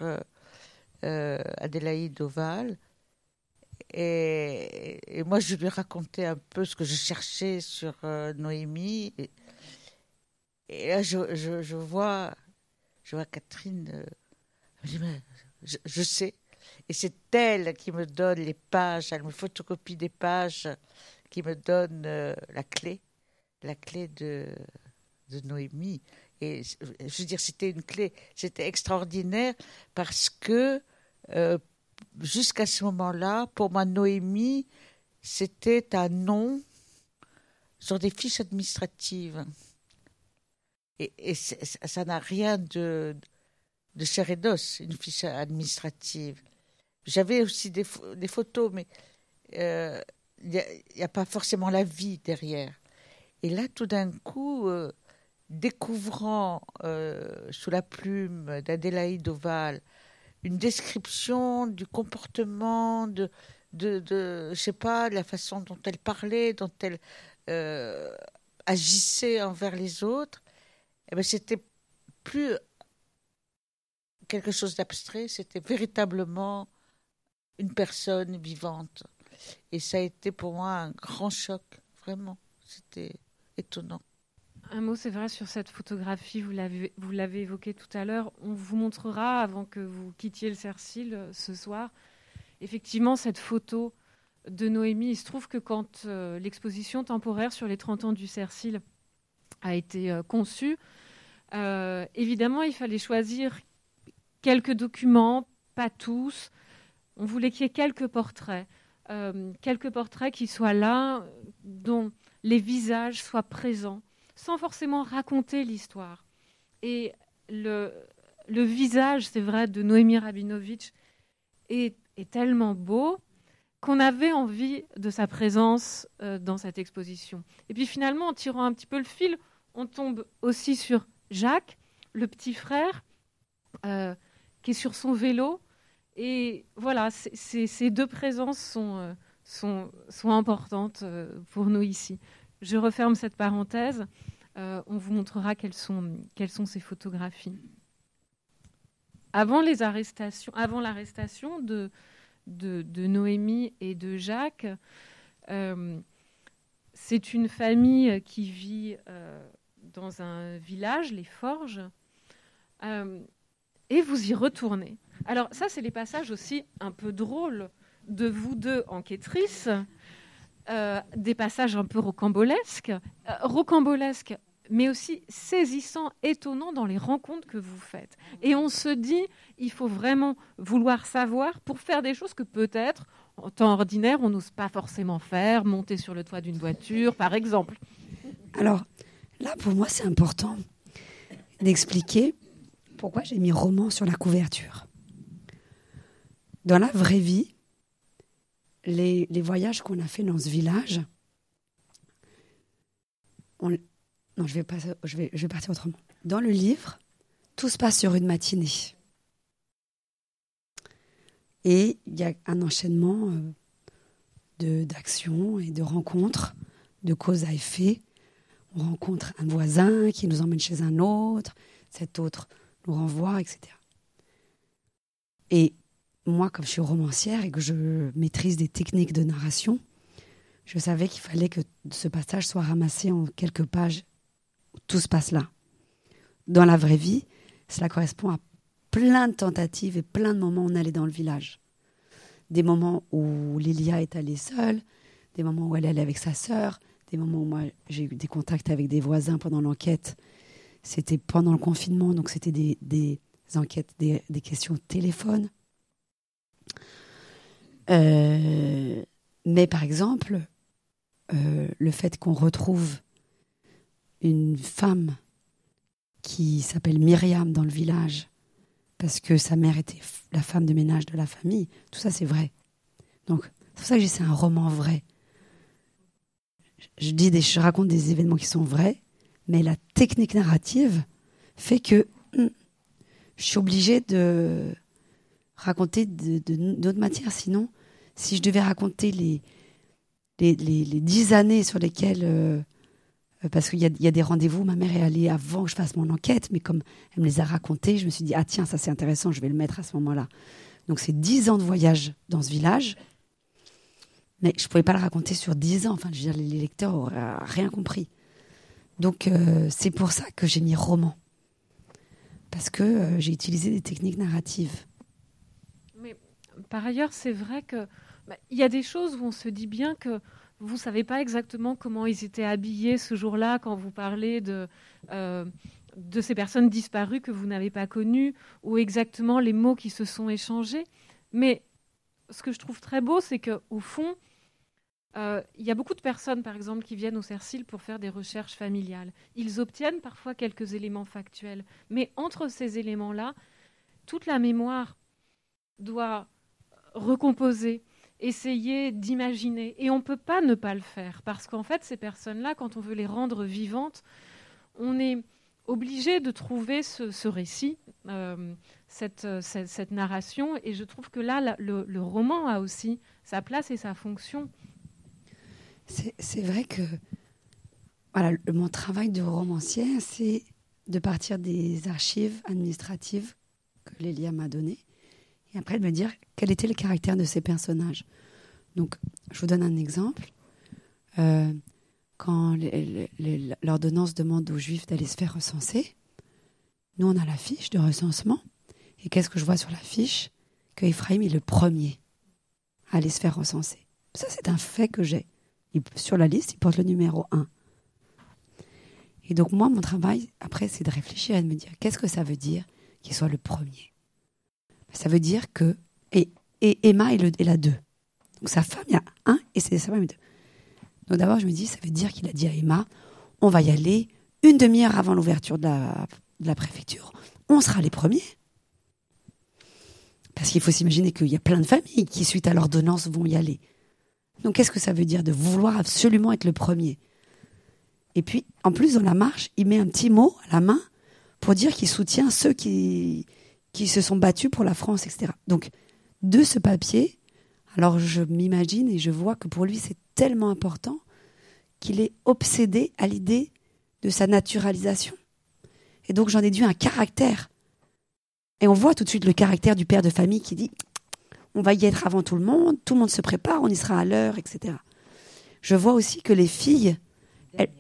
euh, Adélaïde Oval. Et, moi, je lui racontais un peu ce que je cherchais sur euh, Noémie. Et, là, je, vois, je vois Catherine. Euh, je, sais. Et c'est elle qui me donne les pages, elle me photocopie des pages, qui me donne la clé, la clé de, Noémie. Et je veux dire, c'était une clé, c'était extraordinaire parce que euh, jusqu'à ce moment-là, pour moi, Noémie, c'était un nom sur des fiches administratives. Et, ça n'a rien de, de une fiche administrative. J'avais aussi des, photos, mais euh, il n'y a, pas forcément la vie derrière. Et là, tout d'un coup, euh, découvrant sous la plume d'Adélaïde Oval une description du comportement, de, de, de, je sais pas, de la façon dont elle parlait, dont elle euh, agissait envers les autres, eh ben c'était plus quelque chose d'abstrait, c'était véritablement une personne vivante. Et ça a été pour moi un grand choc, vraiment. C'était étonnant. Un mot, c'est vrai, sur cette photographie, vous l'avez, évoqué tout à l'heure. On vous montrera, avant que vous quittiez le Cercil euh, ce soir, effectivement, cette photo de Noémie. Il se trouve que quand euh, l'exposition temporaire sur les 30 ans du Cercil a été euh, conçue, évidemment, il fallait choisir quelques documents, pas tous. On voulait qu'il y ait quelques portraits, quelques portraits qui soient là, dont les visages soient présents sans forcément raconter l'histoire. Et le, visage, c'est vrai, de Noémie Rabinovitch est, est tellement beau qu'on avait envie de sa présence euh, dans cette exposition. Et puis finalement, en tirant un petit peu le fil, on tombe aussi sur Jacques, le petit frère, euh, qui est sur son vélo. Et voilà, ces deux présences sont, euh, sont, sont importantes pour nous ici. Je referme cette parenthèse. Euh, on vous montrera quelles sont, quelles sont ces photographies. Avant les arrestations, avant l'arrestation de, de, Noémie et de Jacques, euh, c'est une famille qui vit euh, dans un village, les Forges, et vous y retournez. Alors ça, c'est les passages aussi un peu drôles de vous deux enquêtrices. Euh, des passages un peu rocambolesques, euh, rocambolesques, mais aussi saisissants, étonnants dans les rencontres que vous faites. Et on se dit, il faut vraiment vouloir savoir pour faire des choses que peut-être, en temps ordinaire, on n'ose pas forcément faire, monter sur le toit d'une voiture, par exemple. Alors, là, pour moi, c'est important d'expliquer pourquoi j'ai mis roman sur la couverture. Dans la vraie vie, les, voyages qu'on a fait dans ce village, non, je vais, pas, je, vais, je vais partir autrement. Dans le livre, tout se passe sur une matinée. Et il y a un enchaînement euh, d'actions et de rencontres, de cause à effet. On rencontre un voisin qui nous emmène chez un autre, cet autre nous renvoie, etc. Et moi, comme je suis romancière et que je maîtrise des techniques de narration, je savais qu'il fallait que ce passage soit ramassé en quelques pages tout se passe là. Dans la vraie vie, cela correspond à plein de tentatives et plein de moments où on allait dans le village. Des moments où Lilia est allée seule, des moments où elle allait avec sa sœur, des moments où moi j'ai eu des contacts avec des voisins pendant l'enquête. C'était pendant le confinement, donc c'était des, enquêtes, des, des questions téléphone. Euh, mais par exemple, euh, le fait qu'on retrouve une femme qui s'appelle Myriam dans le village, parce que sa mère était la femme de ménage de la famille, tout ça c'est vrai. Donc c'est pour ça que dis c'est un roman vrai. Je, dis des, je raconte des événements qui sont vrais, mais la technique narrative fait que hum, je suis obligée de raconter d'autres matières. Sinon, si je devais raconter les, les, dix années sur lesquelles. Euh, parce qu'il y, y, a des rendez-vous, ma mère est allée avant que je fasse mon enquête, mais comme elle me les a racontés, je me suis dit, ah tiens, ça c'est intéressant, je vais le mettre à ce moment-là. Donc c'est dix ans de voyage dans ce village, mais je ne pouvais pas le raconter sur dix ans, enfin, je veux dire, les lecteurs n'auraient rien compris. Donc euh, c'est pour ça que j'ai mis roman, parce que euh, j'ai utilisé des techniques narratives. Par ailleurs, c'est vrai que bah, il y a des choses où on se dit bien que vous savez pas exactement comment ils étaient habillés ce jour-là quand vous parlez de, euh, de ces personnes disparues que vous n'avez pas connues ou exactement les mots qui se sont échangés. Mais ce que je trouve très beau, c'est qu'au fond, euh, il y a beaucoup de personnes, par exemple, qui viennent au CERCIL pour faire des recherches familiales. Ils obtiennent parfois quelques éléments factuels. Mais entre ces éléments-là, toute la mémoire doit recomposer, essayer d'imaginer. Et on ne peut pas ne pas le faire, parce qu'en fait, ces personnes-là, quand on veut les rendre vivantes, on est obligé de trouver ce, récit, euh, cette, cette, narration. Et je trouve que là, le, roman a aussi sa place et sa fonction. C'est vrai que voilà, mon travail de romancier, c'est de partir des archives administratives que Lélia m'a données et après de me dire quel était le caractère de ces personnages. Donc, je vous donne un exemple. Euh, quand l'ordonnance demande aux Juifs d'aller se faire recenser, nous, on a la fiche de recensement. Et qu'est-ce que je vois sur la fiche? Que Ephraim est le premier à aller se faire recenser. Ça, c'est un fait que j'ai. Sur la liste, il porte le numéro 1. Et donc, moi, mon travail, après, c'est de réfléchir et de me dire qu'est-ce que ça veut dire qu'il soit le premier? Ça veut dire que. Et, Emma est, le, la 2. Donc sa femme, il y a un et c'est sa femme, deux. Donc d'abord, je me dis, ça veut dire qu'il a dit à Emma on va y aller une demi-heure avant l'ouverture de la, de la préfecture. On sera les premiers. Parce qu'il faut s'imaginer qu'il y a plein de familles qui, suite à l'ordonnance, vont y aller. Donc qu'est-ce que ça veut dire de vouloir absolument être le premier? Et puis, en plus, dans la marche, il met un petit mot à la main pour dire qu'il soutient ceux qui, qui se sont battus pour la France, etc. Donc, de ce papier, alors je m'imagine et je vois que pour lui, c'est tellement important qu'il est obsédé à l'idée de sa naturalisation. Et donc, j'en ai dû un caractère. Et on voit tout de suite le caractère du père de famille qui dit on va y être avant tout le monde, tout le monde se prépare, on y sera à l'heure, etc. Je vois aussi que les filles, elles,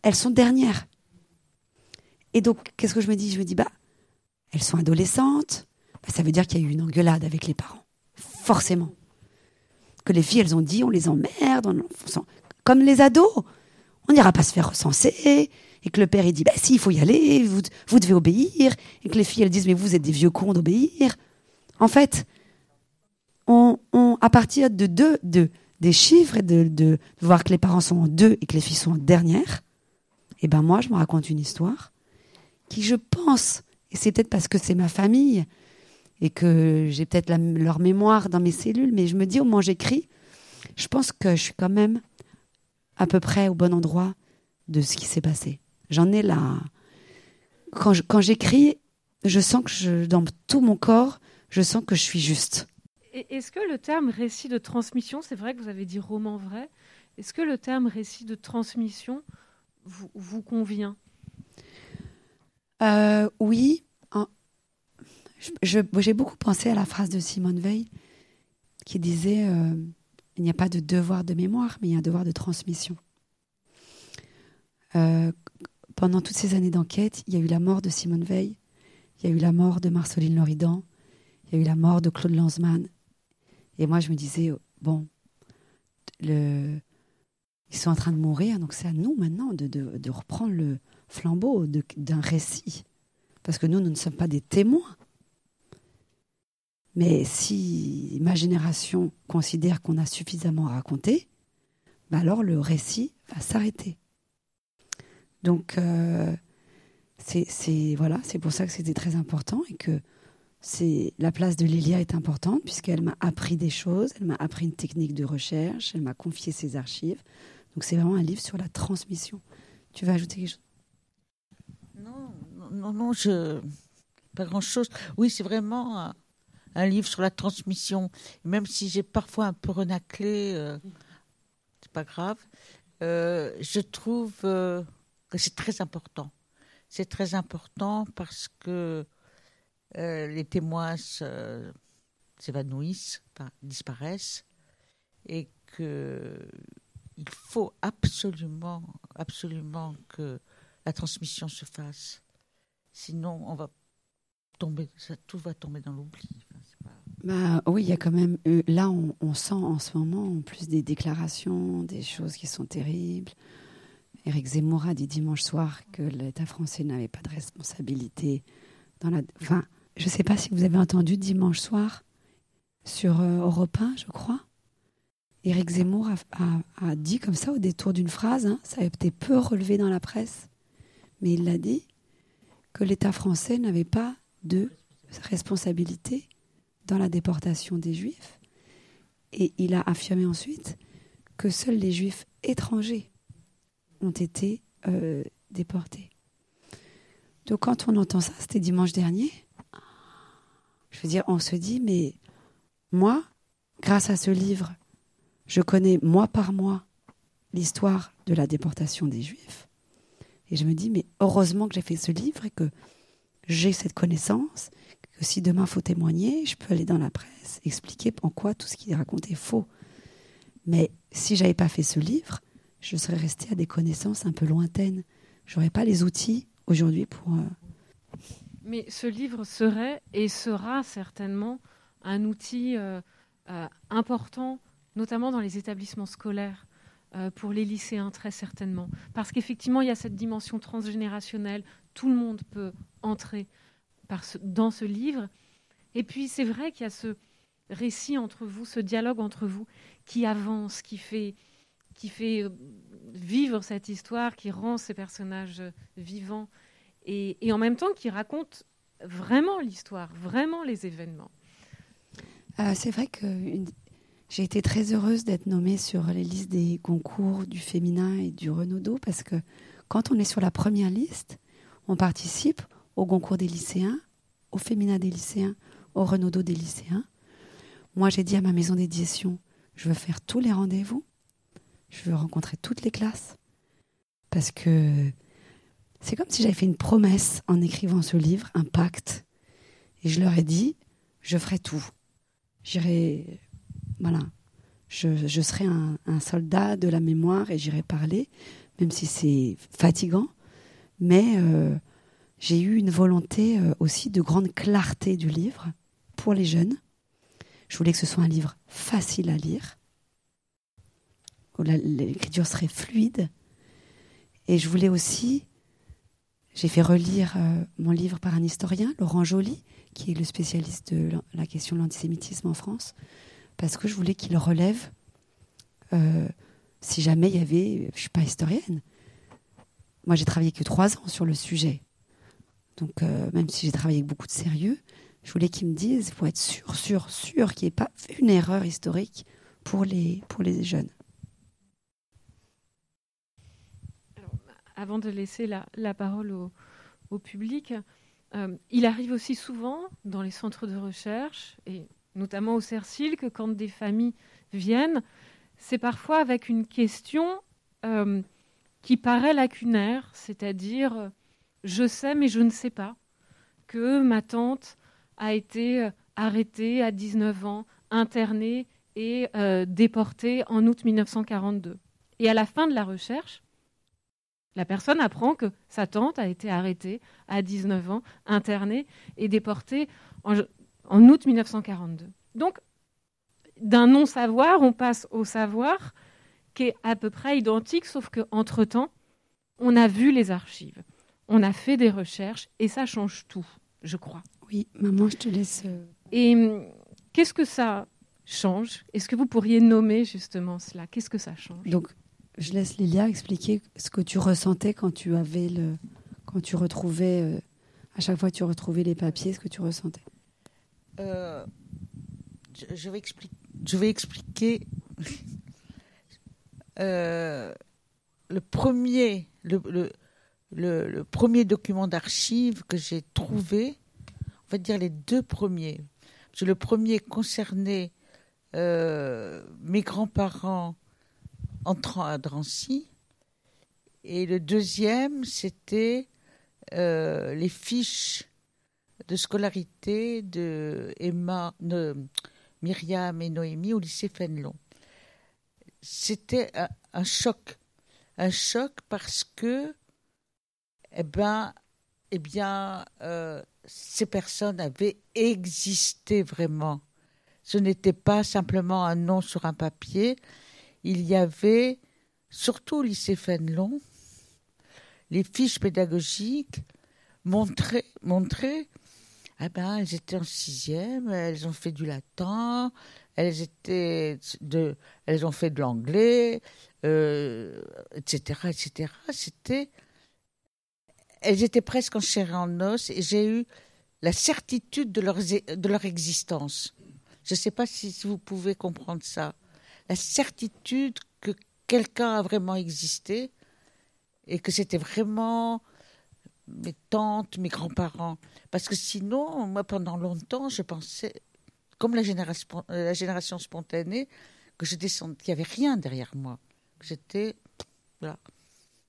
elles sont dernières. Et donc, qu'est-ce que je me dis? Je me dis, bah, elles sont adolescentes, bah, ça veut dire qu'il y a eu une engueulade avec les parents. Forcément. Que les filles, elles ont dit, on les emmerde, comme les ados. On n'ira pas se faire recenser. Et que le père, il dit, bah si, il faut y aller, vous, devez obéir. Et que les filles, elles disent, mais vous êtes des vieux cons d'obéir. En fait, à partir de deux, de, des chiffres de, voir que les parents sont en deux et que les filles sont en dernière, eh ben moi, je me raconte une histoire qui, je pense, et c'est peut-être parce que c'est ma famille et que j'ai peut-être leur mémoire dans mes cellules, mais je me dis au moment j'écris, je pense que je suis quand même à peu près au bon endroit de ce qui s'est passé. J'en ai là. Quand j'écris, je, sens que je, dans tout mon corps, je sens que je suis juste. Est-ce que le terme récit de transmission, c'est vrai que vous avez dit roman vrai, est-ce que le terme récit de transmission vous convient? Euh, oui. J'ai beaucoup pensé à la phrase de Simone Veil qui disait euh, Il n'y a pas de devoir de mémoire, mais il y a un devoir de transmission. Euh, pendant toutes ces années d'enquête, il y a eu la mort de Simone Veil, il y a eu la mort de Marceline Loridan, il y a eu la mort de Claude Lanzmann. Et moi, je me disais Bon, le... ils sont en train de mourir, donc c'est à nous maintenant de reprendre le, flambeau d'un récit. Parce que nous, nous ne sommes pas des témoins. Mais si ma génération considère qu'on a suffisamment raconté, bah alors le récit va s'arrêter. Donc, euh, c'est voilà, pour ça que c'était très important et que la place de Lilia est importante puisqu'elle m'a appris des choses, elle m'a appris une technique de recherche, elle m'a confié ses archives. Donc c'est vraiment un livre sur la transmission. Tu veux ajouter quelque chose? Non, non, je. Pas grand-chose. Oui, c'est vraiment un, livre sur la transmission. Même si j'ai parfois un peu renaclé, euh, c'est pas grave. Euh, je trouve euh, que c'est très important. C'est très important parce que euh, les témoins se- s'évanouissent, enfin, disparaissent, et que il faut absolument, absolument que la transmission se fasse. Sinon, on va tomber, tout va tomber dans l'oubli. Bah, oui, il y a quand même. eu- là, on, sent en ce moment, en plus des déclarations, des choses qui sont terribles. Éric Zemmour a dit dimanche soir que l'État français n'avait pas de responsabilité dans la. Enfin, je ne sais pas si vous avez entendu dimanche soir sur euh, Europe 1, je crois. Éric Zemmour a dit comme ça au détour d'une phrase, hein, ça a été peu relevé dans la presse, mais il l'a dit, que l'État français n'avait pas de responsabilité dans la déportation des Juifs. Et il a affirmé ensuite que seuls les Juifs étrangers ont été euh, déportés. Donc quand on entend ça, c'était dimanche dernier, je veux dire, on se dit, mais moi, grâce à ce livre, je connais mois par mois l'histoire de la déportation des Juifs. Et je me dis, mais heureusement que j'ai fait ce livre et que j'ai cette connaissance, que si demain faut témoigner, je peux aller dans la presse, expliquer en quoi tout ce qu'il raconte est faux. Mais si j'avais pas fait ce livre, je serais restée à des connaissances un peu lointaines. J'aurais pas les outils aujourd'hui pour. euh, Mais ce livre serait et sera certainement un outil euh, euh, important, notamment dans les établissements scolaires, pour les lycéens très certainement. Parce qu'effectivement, il y a cette dimension transgénérationnelle. Tout le monde peut entrer dans ce livre. Et puis, c'est vrai qu'il y a ce récit entre vous, ce dialogue entre vous, qui avance, qui fait, euh, vivre cette histoire, qui rend ces personnages euh, vivants et, en même temps qui raconte vraiment l'histoire, vraiment les événements. Euh, c'est vrai que une- j'ai été très heureuse d'être nommée sur les listes des concours du féminin et du Renaudot parce que quand on est sur la première liste, on participe au concours des lycéens, au féminin des lycéens, au Renaudot des lycéens. Moi, j'ai dit à ma maison d'édition, je veux faire tous les rendez-vous, je veux rencontrer toutes les classes parce que c'est comme si j'avais fait une promesse en écrivant ce livre, un pacte. Et je leur ai dit, je ferai tout. J'irai, voilà, je, serai un, soldat de la mémoire et j'irai parler, même si c'est fatigant. Mais euh, j'ai eu une volonté euh, aussi de grande clarté du livre pour les jeunes. Je voulais que ce soit un livre facile à lire, où l'écriture serait fluide. Et je voulais aussi, j'ai fait relire euh, mon livre par un historien, Laurent Joly, qui est le spécialiste de la question de l'antisémitisme en France, parce que je voulais qu'il relève, euh, si jamais il y avait, je suis pas historienne, moi j'ai travaillé que trois ans sur le sujet, donc euh, même si j'ai travaillé avec beaucoup de sérieux, je voulais qu'il me dise, pour être sûr, sûr, sûr qu'il n'y ait pas une erreur historique pour les, pour les jeunes. Avant de laisser la, parole au, au public, euh, il arrive aussi souvent dans les centres de recherche, et notamment au CERCIL, que quand des familles viennent, c'est parfois avec une question euh, qui paraît lacunaire, c'est-à-dire je sais mais je ne sais pas que ma tante a été euh, arrêtée à 19 ans, internée et euh, déportée en août 1942. Et à la fin de la recherche, la personne apprend que sa tante a été arrêtée à 19 ans, internée et déportée en, en août 1942. Donc, d'un non-savoir, on passe au savoir qui est à peu près identique, sauf qu'entre-temps, on a vu les archives, on a fait des recherches et ça change tout, je crois. Oui, maman, je te laisse. euh, Et hum, qu'est-ce que ça change? Est-ce que vous pourriez nommer justement cela? Qu'est-ce que ça change? Donc, je laisse Lilia expliquer ce que tu ressentais quand tu avais le, quand tu retrouvais, euh, à chaque fois que tu retrouvais les papiers, ce que tu ressentais. Euh, je, vais expliquer. [LAUGHS] Euh, le premier, document d'archives que j'ai trouvé, on va dire les deux premiers. le premier concernait euh, mes grands-parents entrant à Drancy, et le deuxième, c'était les fiches de scolarité de Emma, de Myriam et Noémie au lycée Fénelon. C'était un, choc, un choc parce que, eh ben, eh bien, euh, ces personnes avaient existé vraiment. Ce n'était pas simplement un nom sur un papier. Il y avait, surtout au lycée Fénelon, les fiches pédagogiques montraient, montraient eh ben, elles étaient en sixième, elles ont fait du latin, elles étaient de, elles ont fait de l'anglais, euh, etc., etc. C'était, elles étaient presque en chair et en os, et j'ai eu la certitude de leur, de leur existence. Je ne sais pas si vous pouvez comprendre ça. La certitude que quelqu'un a vraiment existé et que c'était vraiment mes tantes, mes grands-parents. Parce que sinon, moi, pendant longtemps, je pensais, comme la génération, euh, génération spontanée, que je descendais, qu'il n'y avait rien derrière moi. J'étais, voilà.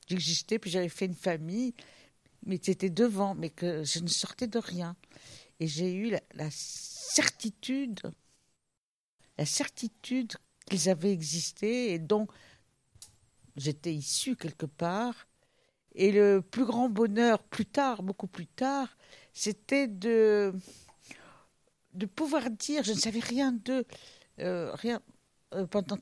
J'existais, puis j'avais fait une famille, mais c'était devant, mais que je ne sortais de rien. Et j'ai eu la, la certitude, la certitude qu'ils avaient existé et dont j'étais issue quelque part et le plus grand bonheur, plus tard, beaucoup plus tard, c'était de, de pouvoir dire, je ne savais rien d'eux, euh, rien euh, pendant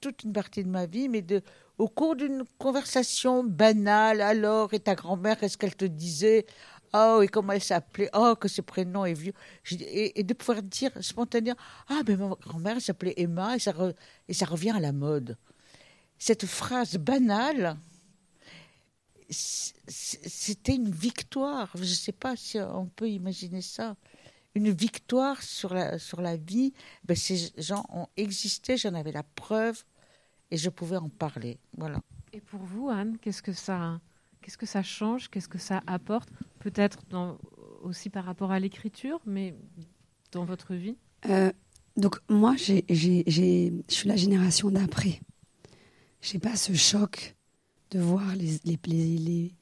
toute une partie de ma vie, mais de, au cours d'une conversation banale, alors, et ta grand-mère, est-ce qu'elle te disait Oh, et comment elle s'appelait Oh, que ce prénom est vieux. Et, de pouvoir dire spontanément Ah, mais ma grand-mère s'appelait Emma, et ça revient à la mode. Cette phrase banale, c'était une victoire. Je ne sais pas si on peut imaginer ça. Une victoire sur la, sur la vie. Ben, ces gens ont existé, j'en avais la preuve et je pouvais en parler. Voilà. Et pour vous, Anne, qu'est-ce que ça, qu'est-ce que ça change? Qu'est-ce que ça apporte? Peut-être aussi par rapport à l'écriture, mais dans votre vie? Euh, Donc, moi, j'ai, je suis la génération d'après. Je n'ai pas ce choc de voir les, les,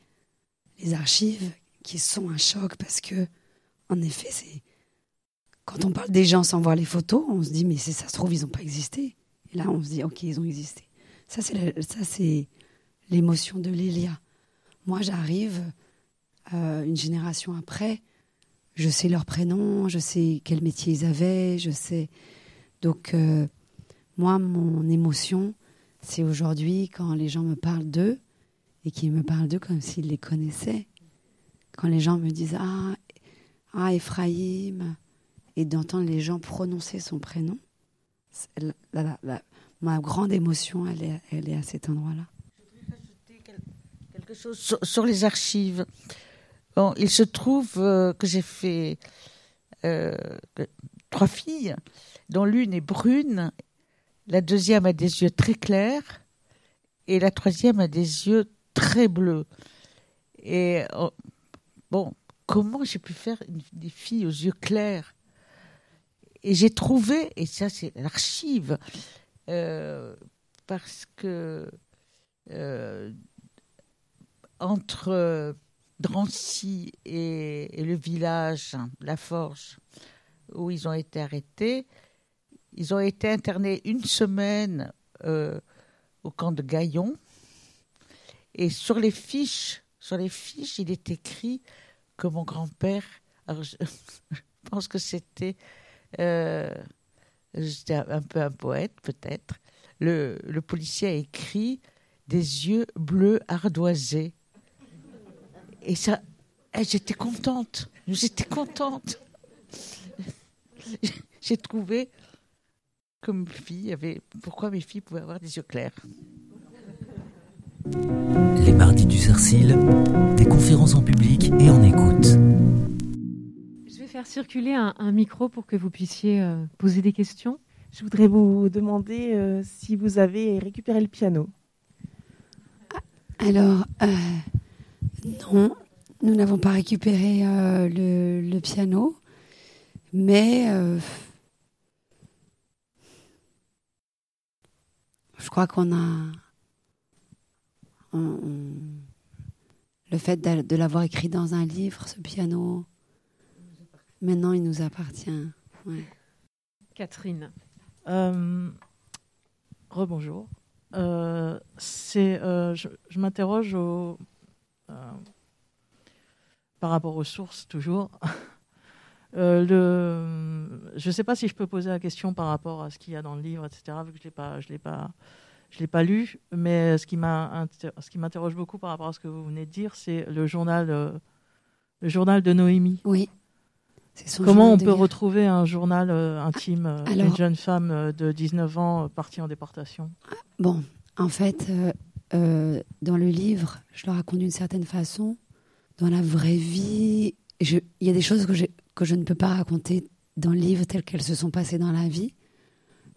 les, archives qui sont un choc parce que, en effet, c'est quand on parle des gens sans voir les photos, on se dit mais ça se trouve ils n'ont pas existé. Et là on se dit ok ils ont existé. Ça c'est l'émotion de Lélia. Moi j'arrive euh, une génération après, je sais leur prénom, je sais quel métier ils avaient, je sais donc euh, moi mon émotion c'est aujourd'hui quand les gens me parlent d'eux et qu'ils me parlent d'eux comme s'ils les connaissaient. Quand les gens me disent Ah, ah Ephraïm, et d'entendre les gens prononcer son prénom, ma grande émotion, elle est, à cet endroit-là. Je voudrais rajouter quelque chose sur, les archives. Il se trouve euh, que j'ai fait euh, trois filles, dont l'une est brune la deuxième a des yeux très clairs et la troisième a des yeux très bleus. Et oh, bon, comment j'ai pu faire des filles aux yeux clairs? Et j'ai trouvé, et ça c'est l'archive, euh, parce que euh, entre Drancy et, et, le village, La Forge, où ils ont été arrêtés, ils ont été internés une semaine euh, au camp de Gaillon. Et sur les fiches, sur les fiches, il est écrit que mon grand-père, [LAUGHS] je, pense que c'était, euh, un peu un poète peut-être. Le, le policier a écrit des yeux bleus ardoisés. Et ça, eh, j'étais contente. J'étais contente. [LAUGHS] J'ai trouvé comme fille avait pourquoi mes filles pouvaient avoir des yeux clairs. Les mardis du Cercil, des conférences en public et en écoute. Je vais faire circuler un, micro pour que vous puissiez euh, poser des questions. Je voudrais vous demander euh, si vous avez récupéré le piano. Alors, euh, Non, nous n'avons pas récupéré euh, le, le piano, mais je crois qu'on a le fait d'a- de l'avoir écrit dans un livre, ce piano. Maintenant, il nous appartient. Catherine. Euh, Rebonjour. Euh, euh, je m'interroge par rapport aux sources toujours. [LAUGHS] Euh, le, je ne sais pas si je peux poser la question par rapport à ce qu'il y a dans le livre, etc. Vu que je je l'ai pas, je l'ai pas lu. Mais ce qui m'interroge beaucoup par rapport à ce que vous venez de dire, c'est le journal, euh, le journal de Noémie. Oui. Comment on peut retrouver un journal euh, intime euh, d'une Alors- jeune femme euh, de 19 ans partie en déportation? Bon, en fait, dans le livre, je le raconte d'une certaine façon. Dans la vraie vie, il y a des choses que, j'ai- que je ne peux pas raconter dans le livre telles qu'elles se sont passées dans la vie.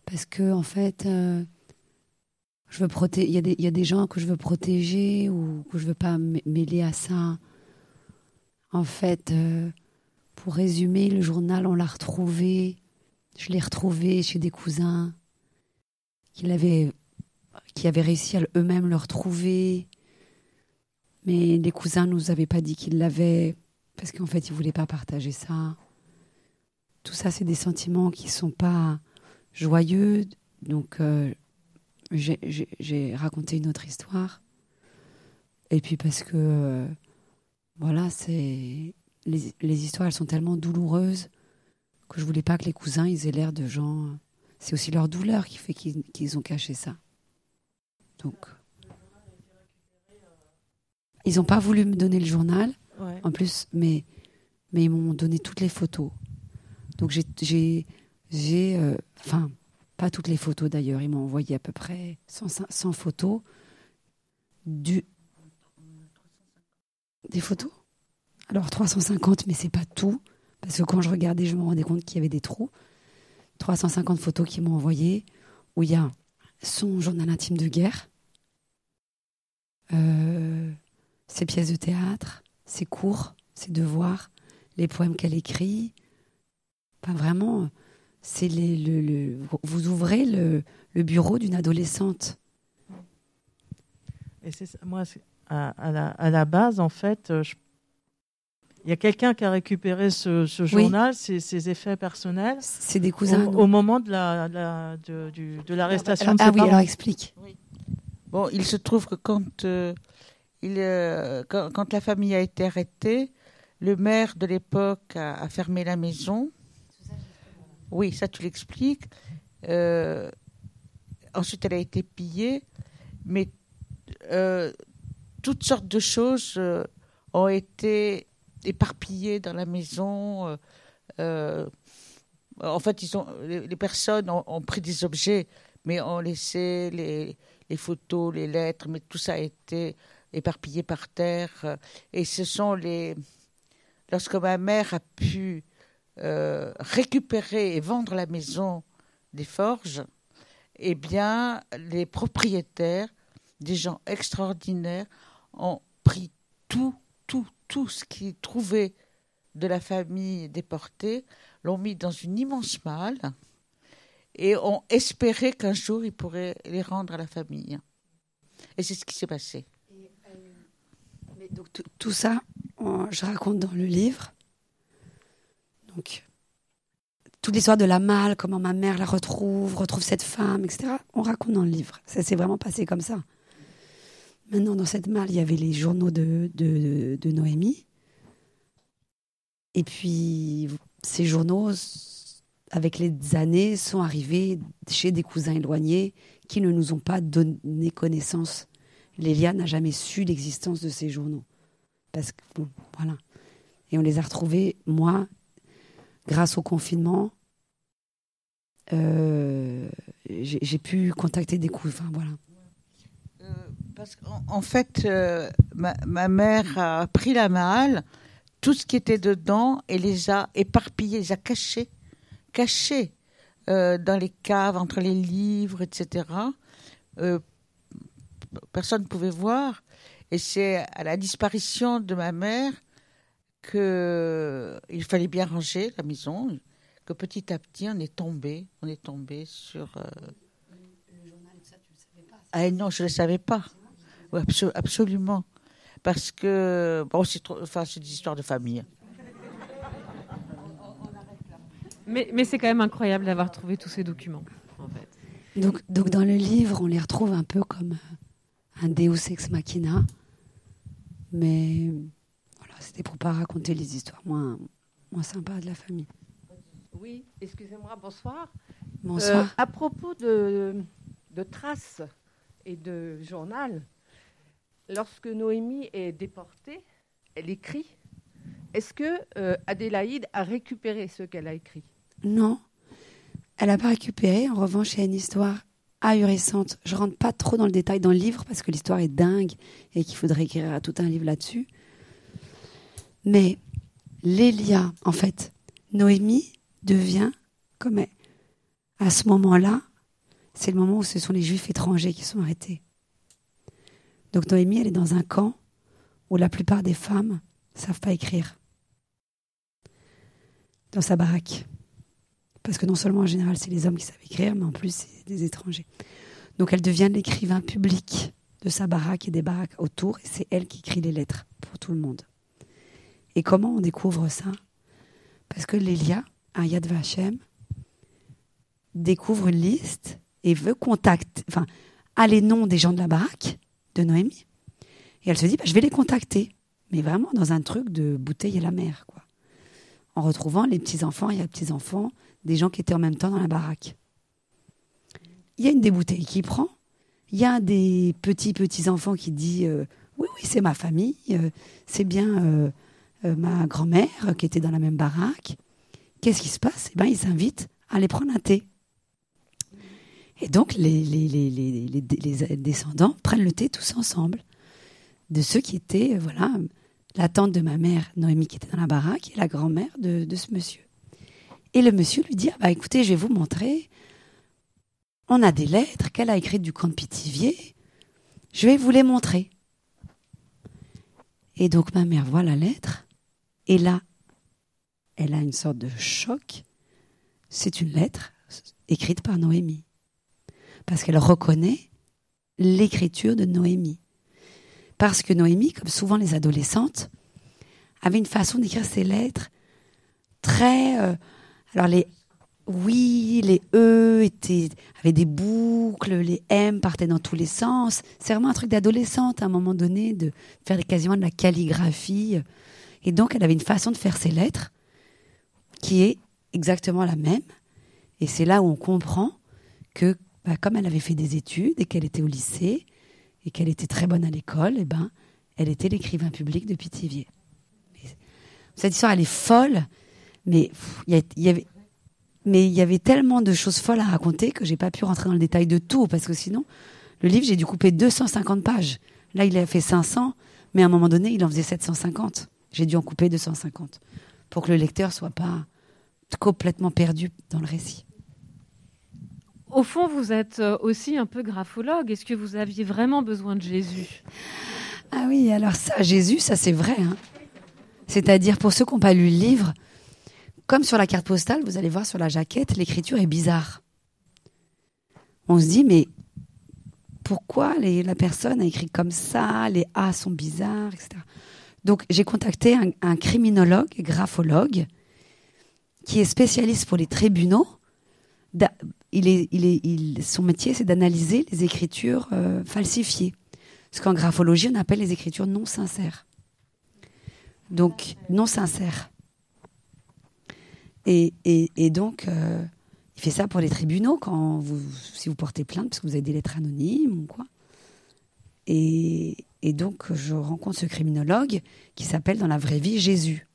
Parce que, en fait, euh, je veux il y, a des- il y a des gens que je veux protéger ou que je veux pas mêler à ça. En fait, euh, pour résumer, le journal, on l'a retrouvé. Je l'ai retrouvé chez des cousins qui l'avaient qui avaient réussi à eux-mêmes le retrouver. Mais les cousins nous avaient pas dit qu'ils l'avaient parce qu'en fait, ils voulaient pas partager ça. Tout ça, c'est des sentiments qui sont pas joyeux. Donc, euh, j'ai- raconté une autre histoire. Et puis parce que, euh, voilà, c'est les, les histoires, elles sont tellement douloureuses que je voulais pas que les cousins, ils aient l'air de gens. C'est aussi leur douleur qui fait qu'ils qu'ils ont caché ça. Donc, ils n'ont pas voulu me donner le journal, En plus, mais, ils m'ont donné toutes les photos. Donc, j'ai- euh, Enfin, pas toutes les photos d'ailleurs, ils m'ont envoyé à peu près 100, 100 photos. Des photos? Alors, 350, mais c'est pas tout, parce que quand je regardais, je me rendais compte qu'il y avait des trous. 350 photos qu'ils m'ont envoyées, où il y a son journal intime de guerre, euh, ses pièces de théâtre, ses cours, ses devoirs, les poèmes qu'elle écrit. Enfin, vraiment, c'est les, le, le- vous ouvrez le, le bureau d'une adolescente. Et c'est moi, à, à la, à la base, en fait, euh, je- il y a quelqu'un qui a récupéré ce, ce journal, ses, ses effets personnels, C'est des cousins. au moment de la, de la- de, l'arrestation Alors- de ses ah oui, parents. alors explique. Bon, il se trouve que quand, euh, euh, quand, la famille a été arrêtée, le maire de l'époque a, fermé la maison. Oui, ça tu l'expliques. Euh, ensuite, elle a été pillée, mais euh, toutes sortes de choses ont été éparpillées dans la maison. en fait, ils ont, les, personnes ont, pris des objets, mais ont laissé les photos, les lettres, mais tout ça a été éparpillé par terre. Et ce sont les. Lorsque ma mère a pu euh, récupérer et vendre la maison des forges, eh bien, les propriétaires, des gens extraordinaires, ont pris tout, tout, tout ce qu'ils trouvaient de la famille déportée, l'ont mis dans une immense malle et ont espéré qu'un jour ils pourraient les rendre à la famille. Et c'est ce qui s'est passé. Donc, tout, ça, je raconte dans le livre. Donc, toute l'histoire de la malle, comment ma mère la retrouve, retrouve cette femme, etc. On raconte dans le livre. Ça s'est vraiment passé comme ça. Maintenant, dans cette malle, il y avait les journaux de, de, de Noémie. Et puis, ces journaux, avec les années, sont arrivés chez des cousins éloignés qui ne nous ont pas donné connaissance. Lélia n'a jamais su l'existence de ces journaux. Parce que, bon, voilà. Et on les a retrouvés, moi, grâce au confinement. euh, j'ai pu contacter des. Enfin, voilà. Euh, parce qu'en en fait, euh, ma, ma mère a pris la malle, tout ce qui était dedans, et les a éparpillés, les a cachés, cachés dans les caves, entre les livres, etc. Personne ne pouvait voir. Et c'est à la disparition de ma mère que il fallait bien ranger la maison, que petit à petit on est tombé, on est tombé sur. Euh... Ah non, je ne le savais pas. Oui, abso- absolument. Parce que, bon, c'est trop- enfin, c'est des histoires de famille. Mais, mais c'est quand même incroyable d'avoir trouvé tous ces documents, en fait. Donc, donc dans le livre, on les retrouve un peu comme euh, un Deus ex machina. Mais voilà, c'était pour pas raconter les histoires moins, moins sympas de la famille. Oui, excusez-moi, bonsoir. Bonsoir. Euh, à propos de, de traces et de journal, lorsque Noémie est déportée, elle écrit. Est-ce que euh, Adélaïde a récupéré ce qu'elle a écrit? Non, elle n'a pas récupéré. En revanche, il y a une histoire ahurissante. Je rentre pas trop dans le détail dans le livre parce que l'histoire est dingue et qu'il faudrait écrire tout un livre là-dessus. Mais Lélia, en fait, Noémie devient comme à ce moment-là, c'est le moment où ce sont les juifs étrangers qui sont arrêtés. Donc Noémie, elle est dans un camp où la plupart des femmes savent pas écrire. Dans sa baraque. Parce que non seulement en général c'est les hommes qui savent écrire, mais en plus c'est des étrangers. Donc elle devient l'écrivain public de sa baraque et des baraques autour, et c'est elle qui écrit les lettres pour tout le monde. Et comment on découvre ça? Parce que Lélia, un Yad Vashem, découvre une liste et veut contacter, enfin, a les noms des gens de la baraque de Noémie. Et elle se dit, bah, je vais les contacter. Mais vraiment dans un truc de bouteille à la mer, quoi. En retrouvant les petits-enfants et les petits-enfants des gens qui étaient en même temps dans la baraque. Il y a une des bouteilles qui prend. Il y a des petits petits-enfants qui dit euh, Oui, oui, c'est ma famille. euh, c'est bien euh, ma grand-mère qui était dans la même baraque. Qu'est-ce qui se passe? Eh ben, ils s'invitent à aller prendre un thé. Et donc, les, descendants prennent le thé tous ensemble. De ceux qui étaient, voilà, la tante de ma mère, Noémie, qui était dans la baraque, et la grand-mère de ce monsieur. Et le monsieur lui dit, ah bah écoutez, je vais vous montrer. On a des lettres qu'elle a écrites du camp de Pithiviers. Je vais vous les montrer. Et donc ma mère voit la lettre. Et là, elle a une sorte de choc. C'est une lettre écrite par Noémie. Parce qu'elle reconnaît l'écriture de Noémie. Parce que Noémie, comme souvent les adolescentes, avait une façon d'écrire ses lettres très. euh, alors les oui, les E étaient avaient des boucles, les M partaient dans tous les sens. C'est vraiment un truc d'adolescente à un moment donné de faire quasiment de la calligraphie. Et donc elle avait une façon de faire ses lettres qui est exactement la même. Et c'est là où on comprend que bah, comme elle avait fait des études et qu'elle était au lycée et qu'elle était très bonne à l'école, et ben elle était l'écrivain public de Pithiviers. Cette histoire elle est folle, mais pff, il y a- il y avait mais il y avait tellement de choses folles à raconter que j'ai pas pu rentrer dans le détail de tout parce que sinon le livre j'ai dû couper 250 pages. Là il a fait 500, mais à un moment donné il en faisait 750. J'ai dû en couper 250 pour que le lecteur soit pas complètement perdu dans le récit. Au fond, vous êtes euh, aussi un peu graphologue. Est-ce que vous aviez vraiment besoin de Jésus? Ah oui, alors ça, Jésus, ça c'est vrai. hein. C'est-à-dire, pour ceux qui n'ont pas lu le livre, comme sur la carte postale, vous allez voir sur la jaquette, l'écriture est bizarre. On se dit, mais pourquoi la personne a écrit comme ça, les A sont bizarres, etc. Donc j'ai contacté un, un criminologue, graphologue, qui est spécialiste pour les tribunaux. Il est, il est, son métier, c'est d'analyser les écritures euh, falsifiées. Ce qu'en graphologie, on appelle les écritures non sincères. Donc, non sincères. Et, et, et donc, euh, il fait ça pour les tribunaux, quand vous, si vous portez plainte, parce que vous avez des lettres anonymes ou quoi. Et, et donc, je rencontre ce criminologue qui s'appelle dans la vraie vie Jésus.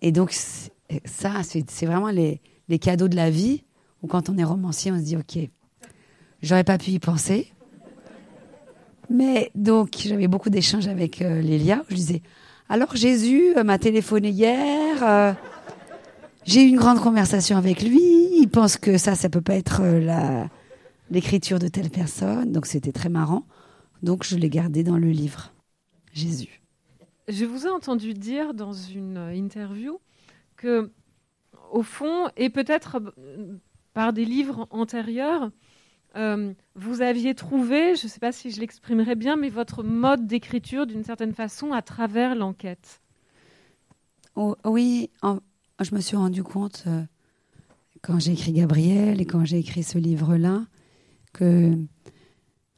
Et donc, ça, c'est vraiment les, les cadeaux de la vie, où quand on est romancier, on se dit, OK, j'aurais pas pu y penser. Mais donc, j'avais beaucoup d'échanges avec euh, Lélia. où Je disais, alors Jésus euh, m'a téléphoné hier. euh, j'ai eu une grande conversation avec lui. Il pense que ça, ça peut pas être euh, la l'écriture de telle personne. Donc, c'était très marrant. Donc je l'ai gardé dans le livre. Jésus. Je vous ai entendu dire dans une interview que, au fond, et peut-être euh, par des livres antérieurs, euh, vous aviez trouvé, je ne sais pas si je l'exprimerai bien, mais votre mode d'écriture d'une certaine façon à travers l'enquête. Oh, oui, je me suis rendu compte euh, quand j'ai écrit Gabriel et quand j'ai écrit ce livre-là que,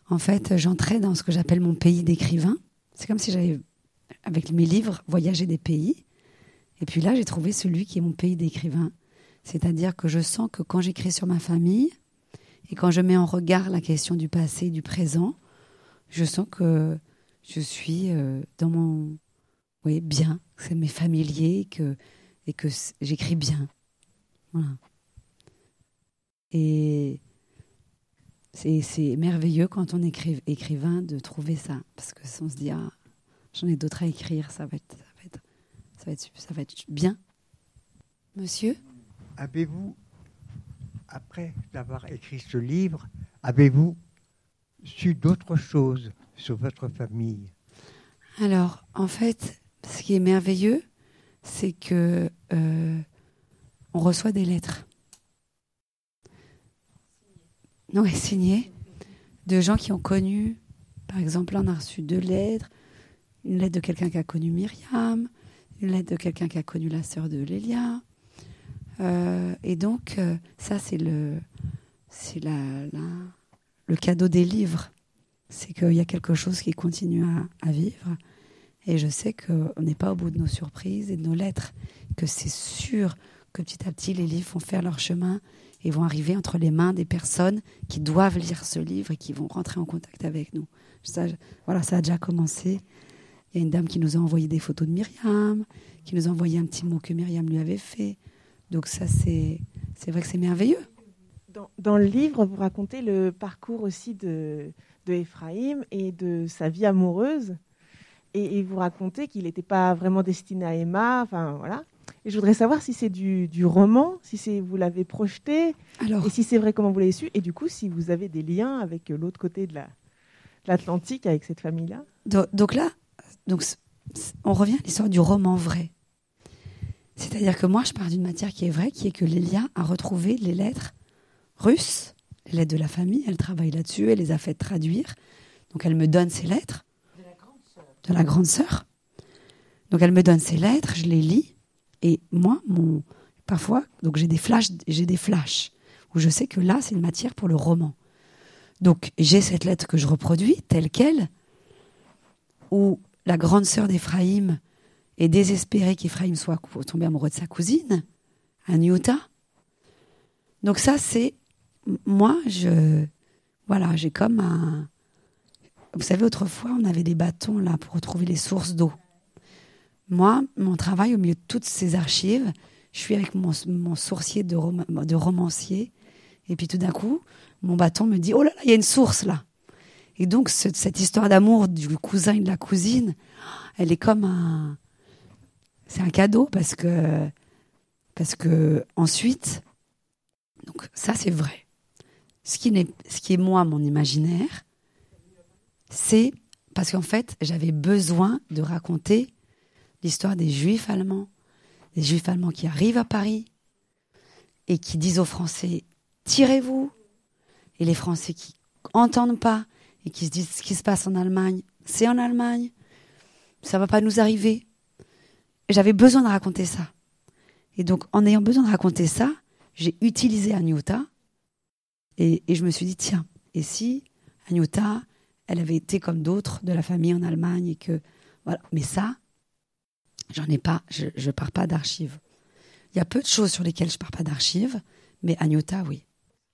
en fait, j'entrais dans ce que j'appelle mon pays d'écrivain. C'est comme si j'avais, avec mes livres, voyagé des pays. Et puis là, j'ai trouvé celui qui est mon pays d'écrivain. C'est-à-dire que je sens que quand j'écris sur ma famille et quand je mets en regard la question du passé, du présent, je sens que je suis euh, dans mon oui, bien, c'est mes familiers que, et que j'écris bien. Voilà. Et c'est merveilleux quand on est écrivain de trouver ça, parce que si on se dit, ah, j'en ai d'autres à écrire, ça va être, ça va être, ça va être, ça va être bien. Monsieur? Avez-vous, après avoir écrit ce livre, avez-vous su d'autres choses sur votre famille? Alors, en fait, ce qui est merveilleux, c'est que euh, on reçoit des lettres. Non, signées de gens qui ont connu, par exemple, on a reçu deux lettres, une lettre de quelqu'un qui a connu Myriam, une lettre de quelqu'un qui a connu la sœur de Lélia. Euh, et donc, euh, ça, c'est le, c'est la, le cadeau des livres. C'est qu'il y a quelque chose qui continue à vivre et je sais qu'on n'est pas au bout de nos surprises et de nos lettres, que c'est sûr que petit à petit, les livres vont faire leur chemin et vont arriver entre les mains des personnes qui doivent lire ce livre et qui vont rentrer en contact avec nous. Ça, voilà, ça a déjà commencé. Il y a une dame qui nous a envoyé des photos de Myriam, qui nous a envoyé un petit mot que Myriam lui avait fait. Donc ça, c'est, vrai que c'est merveilleux. Dans, le livre, vous racontez le parcours aussi de, de Ephraim et de sa vie amoureuse et, vous racontez qu'il n'était pas vraiment destiné à Emma. Enfin, voilà. Et je voudrais savoir si c'est du, roman, si c'est vous l'avez projeté, Alors, et si c'est vrai, comment vous l'avez su, et du coup, si vous avez des liens avec l'autre côté de l'Atlantique, avec cette famille-là. Donc, là, donc, on revient à l'histoire du roman vrai. C'est-à-dire que moi, je pars d'une matière qui est vraie, qui est que Lélia a retrouvé les lettres russes, les lettres de la famille. Elle travaille là-dessus, elle les a fait traduire. Donc, elle me donne ces lettres de la grande sœur. Donc elle me donne ses lettres, je les lis, et moi, mon, parfois, donc j'ai des flashs, j'ai des flashs où je sais que là, c'est une matière pour le roman. Donc j'ai cette lettre que je reproduis telle quelle, où la grande sœur d'Éphraïm est désespérée qu'Éphraïm soit tombé amoureux de sa cousine, un Utah. Donc ça, c'est moi, je voilà, j'ai comme un vous savez, autrefois, on avait des bâtons là pour retrouver les sources d'eau. Moi, mon travail, au milieu de toutes ces archives, je suis avec mon, mon sourcier de, romancier. Et puis tout d'un coup, mon bâton me dit Oh là là, il y a une source là. Et donc, cette histoire d'amour du cousin et de la cousine, elle est comme un. C'est un cadeau parce que. Parce que ensuite. Donc, ça, c'est vrai. Ce qui, ce qui est moi, mon imaginaire, c'est parce qu'en fait, j'avais besoin de raconter l'histoire des juifs allemands, des juifs allemands qui arrivent à Paris et qui disent aux Français tirez-vous, et les Français qui entendent pas et qui se disent ce qui se passe en Allemagne, c'est en Allemagne, ça va pas nous arriver. J'avais besoin de raconter ça. Et donc, en ayant besoin de raconter ça, j'ai utilisé Agnota et, et je me suis dit tiens, et si Agnota elle avait été comme d'autres de la famille en Allemagne et que voilà. Mais ça, j'en ai pas. Je, ne pars pas d'archives. Il y a peu de choses sur lesquelles je pars pas d'archives, mais Agnota, oui.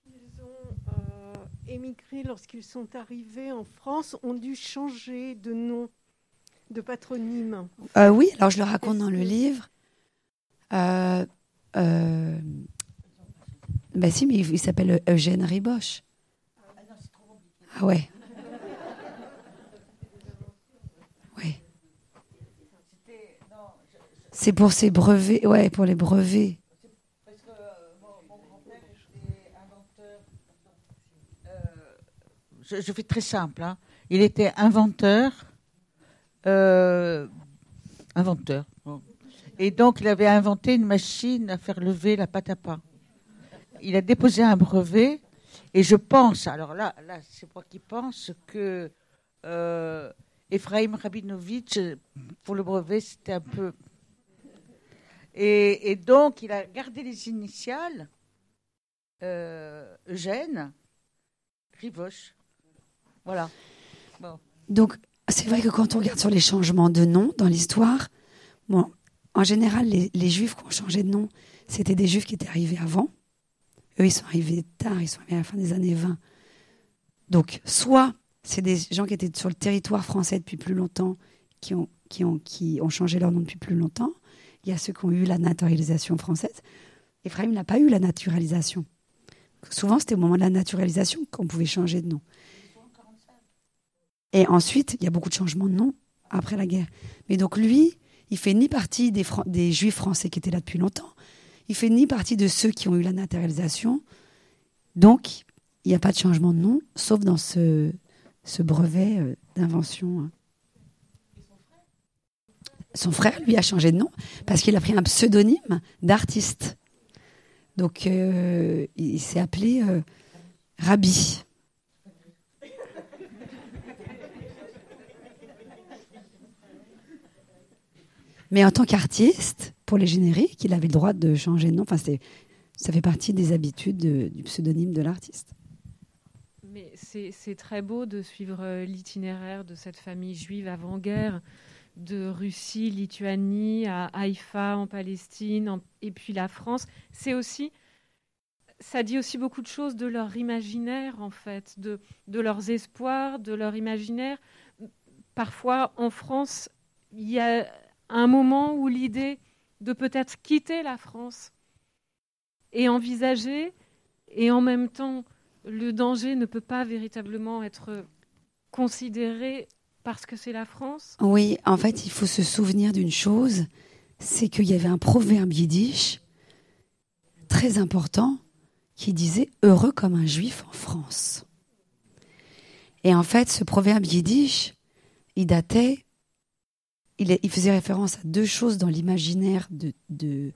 Ils ont euh, émigré lorsqu'ils sont arrivés en France, ont dû changer de nom, de patronyme. Euh, oui, alors je le raconte dans le livre. Euh, ben si, mais il s'appelle Eugène Riboche. Ah ouais. C'est pour ses brevets, ouais, pour les brevets. Parce que mon, grand-père inventeur. je, fais très simple. hein. Il était inventeur. euh, inventeur. Et donc, il avait inventé une machine à faire lever la pâte à pain. Il a déposé un brevet. Et je pense, alors là, là c'est moi qui pense que euh, Ephraim Rabinovitch, pour le brevet, c'était un peu. Et, donc, il a gardé les initiales euh, Eugène Rivoche. Voilà. Donc, c'est vrai que quand on regarde sur les changements de nom dans l'histoire, bon, en général, les, les juifs qui ont changé de nom, c'était des juifs qui étaient arrivés avant. Eux, ils sont arrivés tard, ils sont arrivés à la fin des années 20. Donc, soit c'est des gens qui étaient sur le territoire français depuis plus longtemps, qui ont, qui ont, qui ont changé leur nom depuis plus longtemps. Il y a ceux qui ont eu la naturalisation française. Ephraim n'a pas eu la naturalisation. Souvent, c'était au moment de la naturalisation qu'on pouvait changer de nom. Et ensuite, il y a beaucoup de changements de nom après la guerre. Mais donc lui, il fait ni partie des, juifs français qui étaient là depuis longtemps, il fait ni partie de ceux qui ont eu la naturalisation. Donc, il n'y a pas de changement de nom, sauf dans ce, brevet euh, d'invention. Son frère, lui, a changé de nom parce qu'il a pris un pseudonyme d'artiste. Donc, euh, il s'est appelé euh, Rabbi. Mais en tant qu'artiste, pour les génériques, il avait le droit de changer de nom. Enfin, ça fait partie des habitudes de- du pseudonyme de l'artiste. Mais c'est c'est très beau de suivre euh, l'itinéraire de cette famille juive avant-guerre, de Russie, Lituanie, à Haïfa en Palestine, et puis la France. C'est aussi, ça dit aussi beaucoup de choses de leur imaginaire en fait, de, de leurs espoirs, de leur imaginaire. Parfois en France, il y a un moment où l'idée de peut-être quitter la France est envisagée, et en même temps le danger ne peut pas véritablement être considéré parce que c'est la France. Oui, en fait, il faut se souvenir d'une chose, c'est qu'il y avait un proverbe yiddish très important qui disait heureux comme un juif en France. Et en fait, ce proverbe yiddish, il datait, il, faisait référence à deux choses dans l'imaginaire de, de-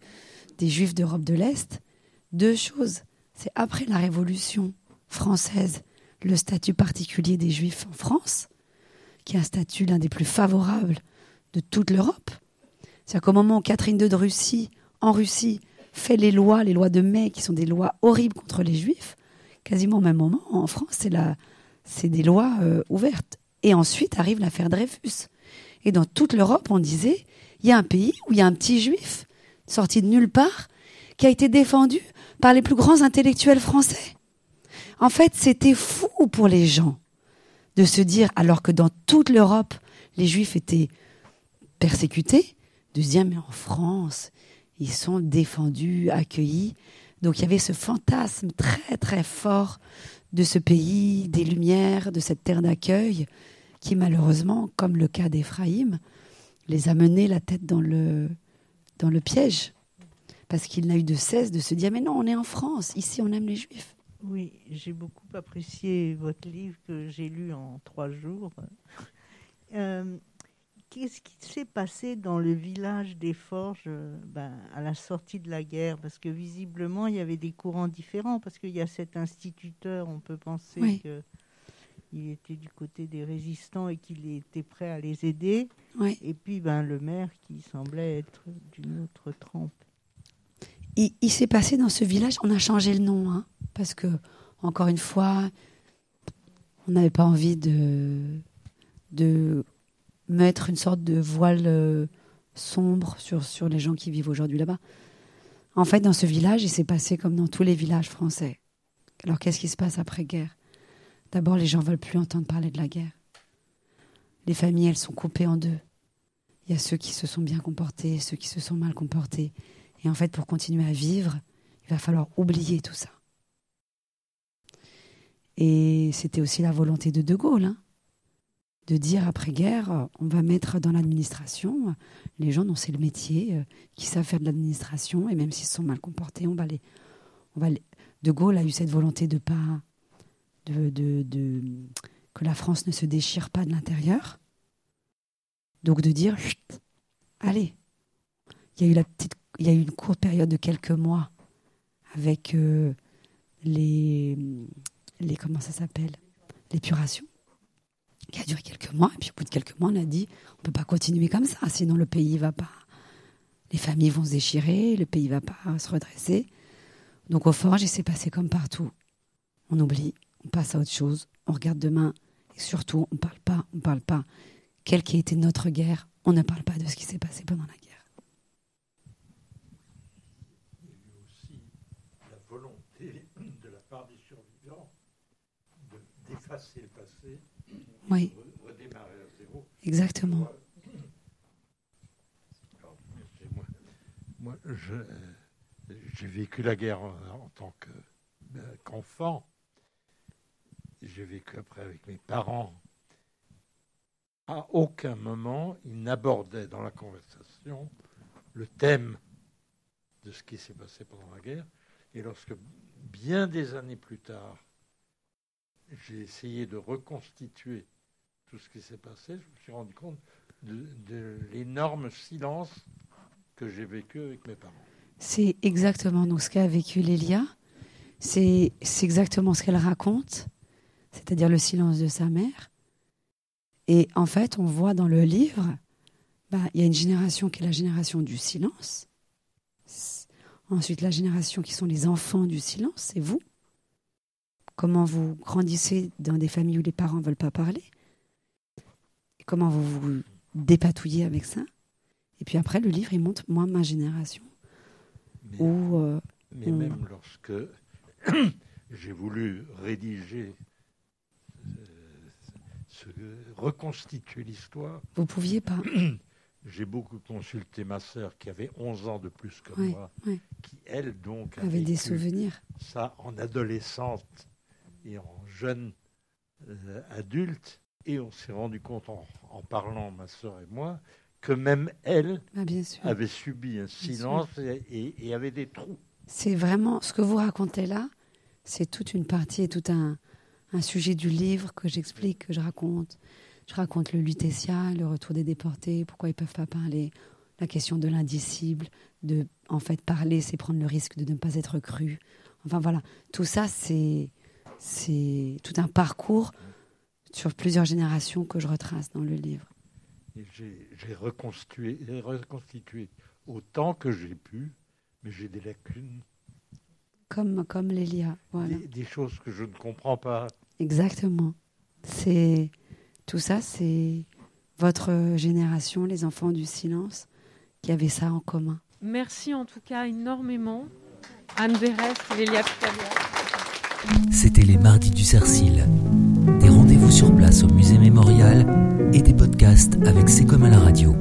des juifs d'Europe de l'Est. Deux choses. C'est après la Révolution française, le statut particulier des juifs en France, qui est un statut l'un des plus favorables de toute l'Europe. C'est-à-dire qu'au moment où Catherine II de Russie, en Russie, fait les lois, les lois de mai, qui sont des lois horribles contre les juifs, quasiment au même moment, en France, c'est des lois euh, ouvertes. Et ensuite arrive l'affaire Dreyfus. Et dans toute l'Europe, on disait, il y a un pays où il y a un petit juif, sorti de nulle part, qui a été défendu par les plus grands intellectuels français. En fait, c'était fou pour les gens de se dire, alors que dans toute l'Europe, les juifs étaient persécutés, de se dire, mais en France, ils sont défendus, accueillis. Donc il y avait ce fantasme très très fort de ce pays, des Lumières, de cette terre d'accueil, qui malheureusement, comme le cas d'Éphraïm, les a menés la tête dans le, dans le piège. Parce qu'il n'a eu de cesse de se dire, mais non, on est en France, ici on aime les juifs. Oui, j'ai beaucoup apprécié votre livre que j'ai lu en trois jours. [LAUGHS] Euh, Qu'est-ce qui s'est passé dans le village des Forges euh, ben, à la sortie de la guerre? Parce que visiblement, il y avait des courants différents. Parce qu'il y a cet instituteur, on peut penser Oui. qu'il était du côté des résistants et qu'il était prêt à les aider. Oui. Et puis ben, le maire qui semblait être d'une autre trempe. Il, s'est passé dans ce village, on a changé le nom, hein, parce que, encore une fois, on n'avait pas envie de, mettre une sorte de voile euh, sombre sur, sur les gens qui vivent aujourd'hui là-bas. En fait, dans ce village, il s'est passé comme dans tous les villages français. Alors, qu'est-ce qui se passe après-guerre D'abord, les gens veulent plus entendre parler de la guerre. Les familles, elles sont coupées en deux. Il y a ceux qui se sont bien comportés, ceux qui se sont mal comportés. Et en fait, pour continuer à vivre, il va falloir oublier tout ça. Et c'était aussi la volonté de De Gaulle, hein, de dire après-guerre, on va mettre dans l'administration les gens dont c'est le métier, euh, qui savent faire de l'administration, et même s'ils sont mal comportés, on va les, on va les... De Gaulle a eu cette volonté de pas, de, de, de, que la France ne se déchire pas de l'intérieur. Donc de dire, Chut, allez, il y a eu la petite, il y a eu une courte période de quelques mois avec euh, les, comment ça s'appelle, l'épuration, qui a duré quelques mois. Et puis au bout de quelques mois, on a dit, on peut pas continuer comme ça, sinon le pays va pas, les familles vont se déchirer, le pays va pas se redresser. Donc au forge, il s'est passé comme partout. On oublie, on passe à autre chose, on regarde demain, et surtout, on parle pas, on parle pas. Quelle qui a été notre guerre, on ne parle pas de ce qui s'est passé pendant la guerre. Il y a eu aussi la volonté de la part des survivants d'effacer le passé, Oui. redémarrer à zéro. Exactement. Moi, alors, c'est moi, moi, je, j'ai vécu la guerre en, en tant euh, qu'enfant. J'ai vécu après avec mes parents. À aucun moment, ils n'abordaient dans la conversation le thème de ce qui s'est passé pendant la guerre. Et lorsque, bien des années plus tard, j'ai essayé de reconstituer tout ce qui s'est passé, je me suis rendu compte de, l'énorme silence que j'ai vécu avec mes parents. C'est exactement donc, ce qu'a vécu Lélia. C'est exactement ce qu'elle raconte, c'est-à-dire le silence de sa mère. Et en fait, on voit dans le livre, bah, il y a une génération qui est la génération du silence. Ensuite, la génération qui sont les enfants du silence, c'est vous. Comment vous grandissez dans des familles où les parents ne veulent pas parler? Et comment vous vous dépatouillez avec ça? Et puis après, le livre, il montre, moi, ma génération. Mais, Où, euh, mais on- même lorsque [COUGHS] j'ai voulu rédiger, euh, ce- reconstituer l'histoire, vous pouviez pas. [COUGHS] j'ai beaucoup consulté ma sœur qui avait 11 ans de plus que Ouais, moi, ouais. qui elle donc Avait des souvenirs. ça en adolescente et en jeune euh, adulte. Et on s'est rendu compte en, en parlant, ma sœur et moi, que même elle Ah, bien sûr. avait subi un silence et, et- et avait des trous. C'est vraiment ce que vous racontez là, c'est toute une partie et tout un, un sujet du livre que j'explique, que je raconte. Je raconte le Lutetia, le retour des déportés, pourquoi ils peuvent pas parler, la question de l'indicible, de en fait parler, c'est prendre le risque de ne pas être cru. Enfin voilà, tout ça c'est c'est tout un parcours sur plusieurs générations que je retrace dans le livre. Et j'ai reconstitué, reconstitué autant que j'ai pu, mais j'ai des lacunes, Comme comme Lélia, voilà. des, des choses que je ne comprends pas. Exactement. C'est tout ça, c'est votre génération, les enfants du silence, qui avaient ça en commun. Merci en tout cas énormément. Anne Berest, Lélia Picabia. C'était les mardis du Cercil. Des rendez-vous sur place au musée mémorial et des podcasts avec C'est comme à la radio.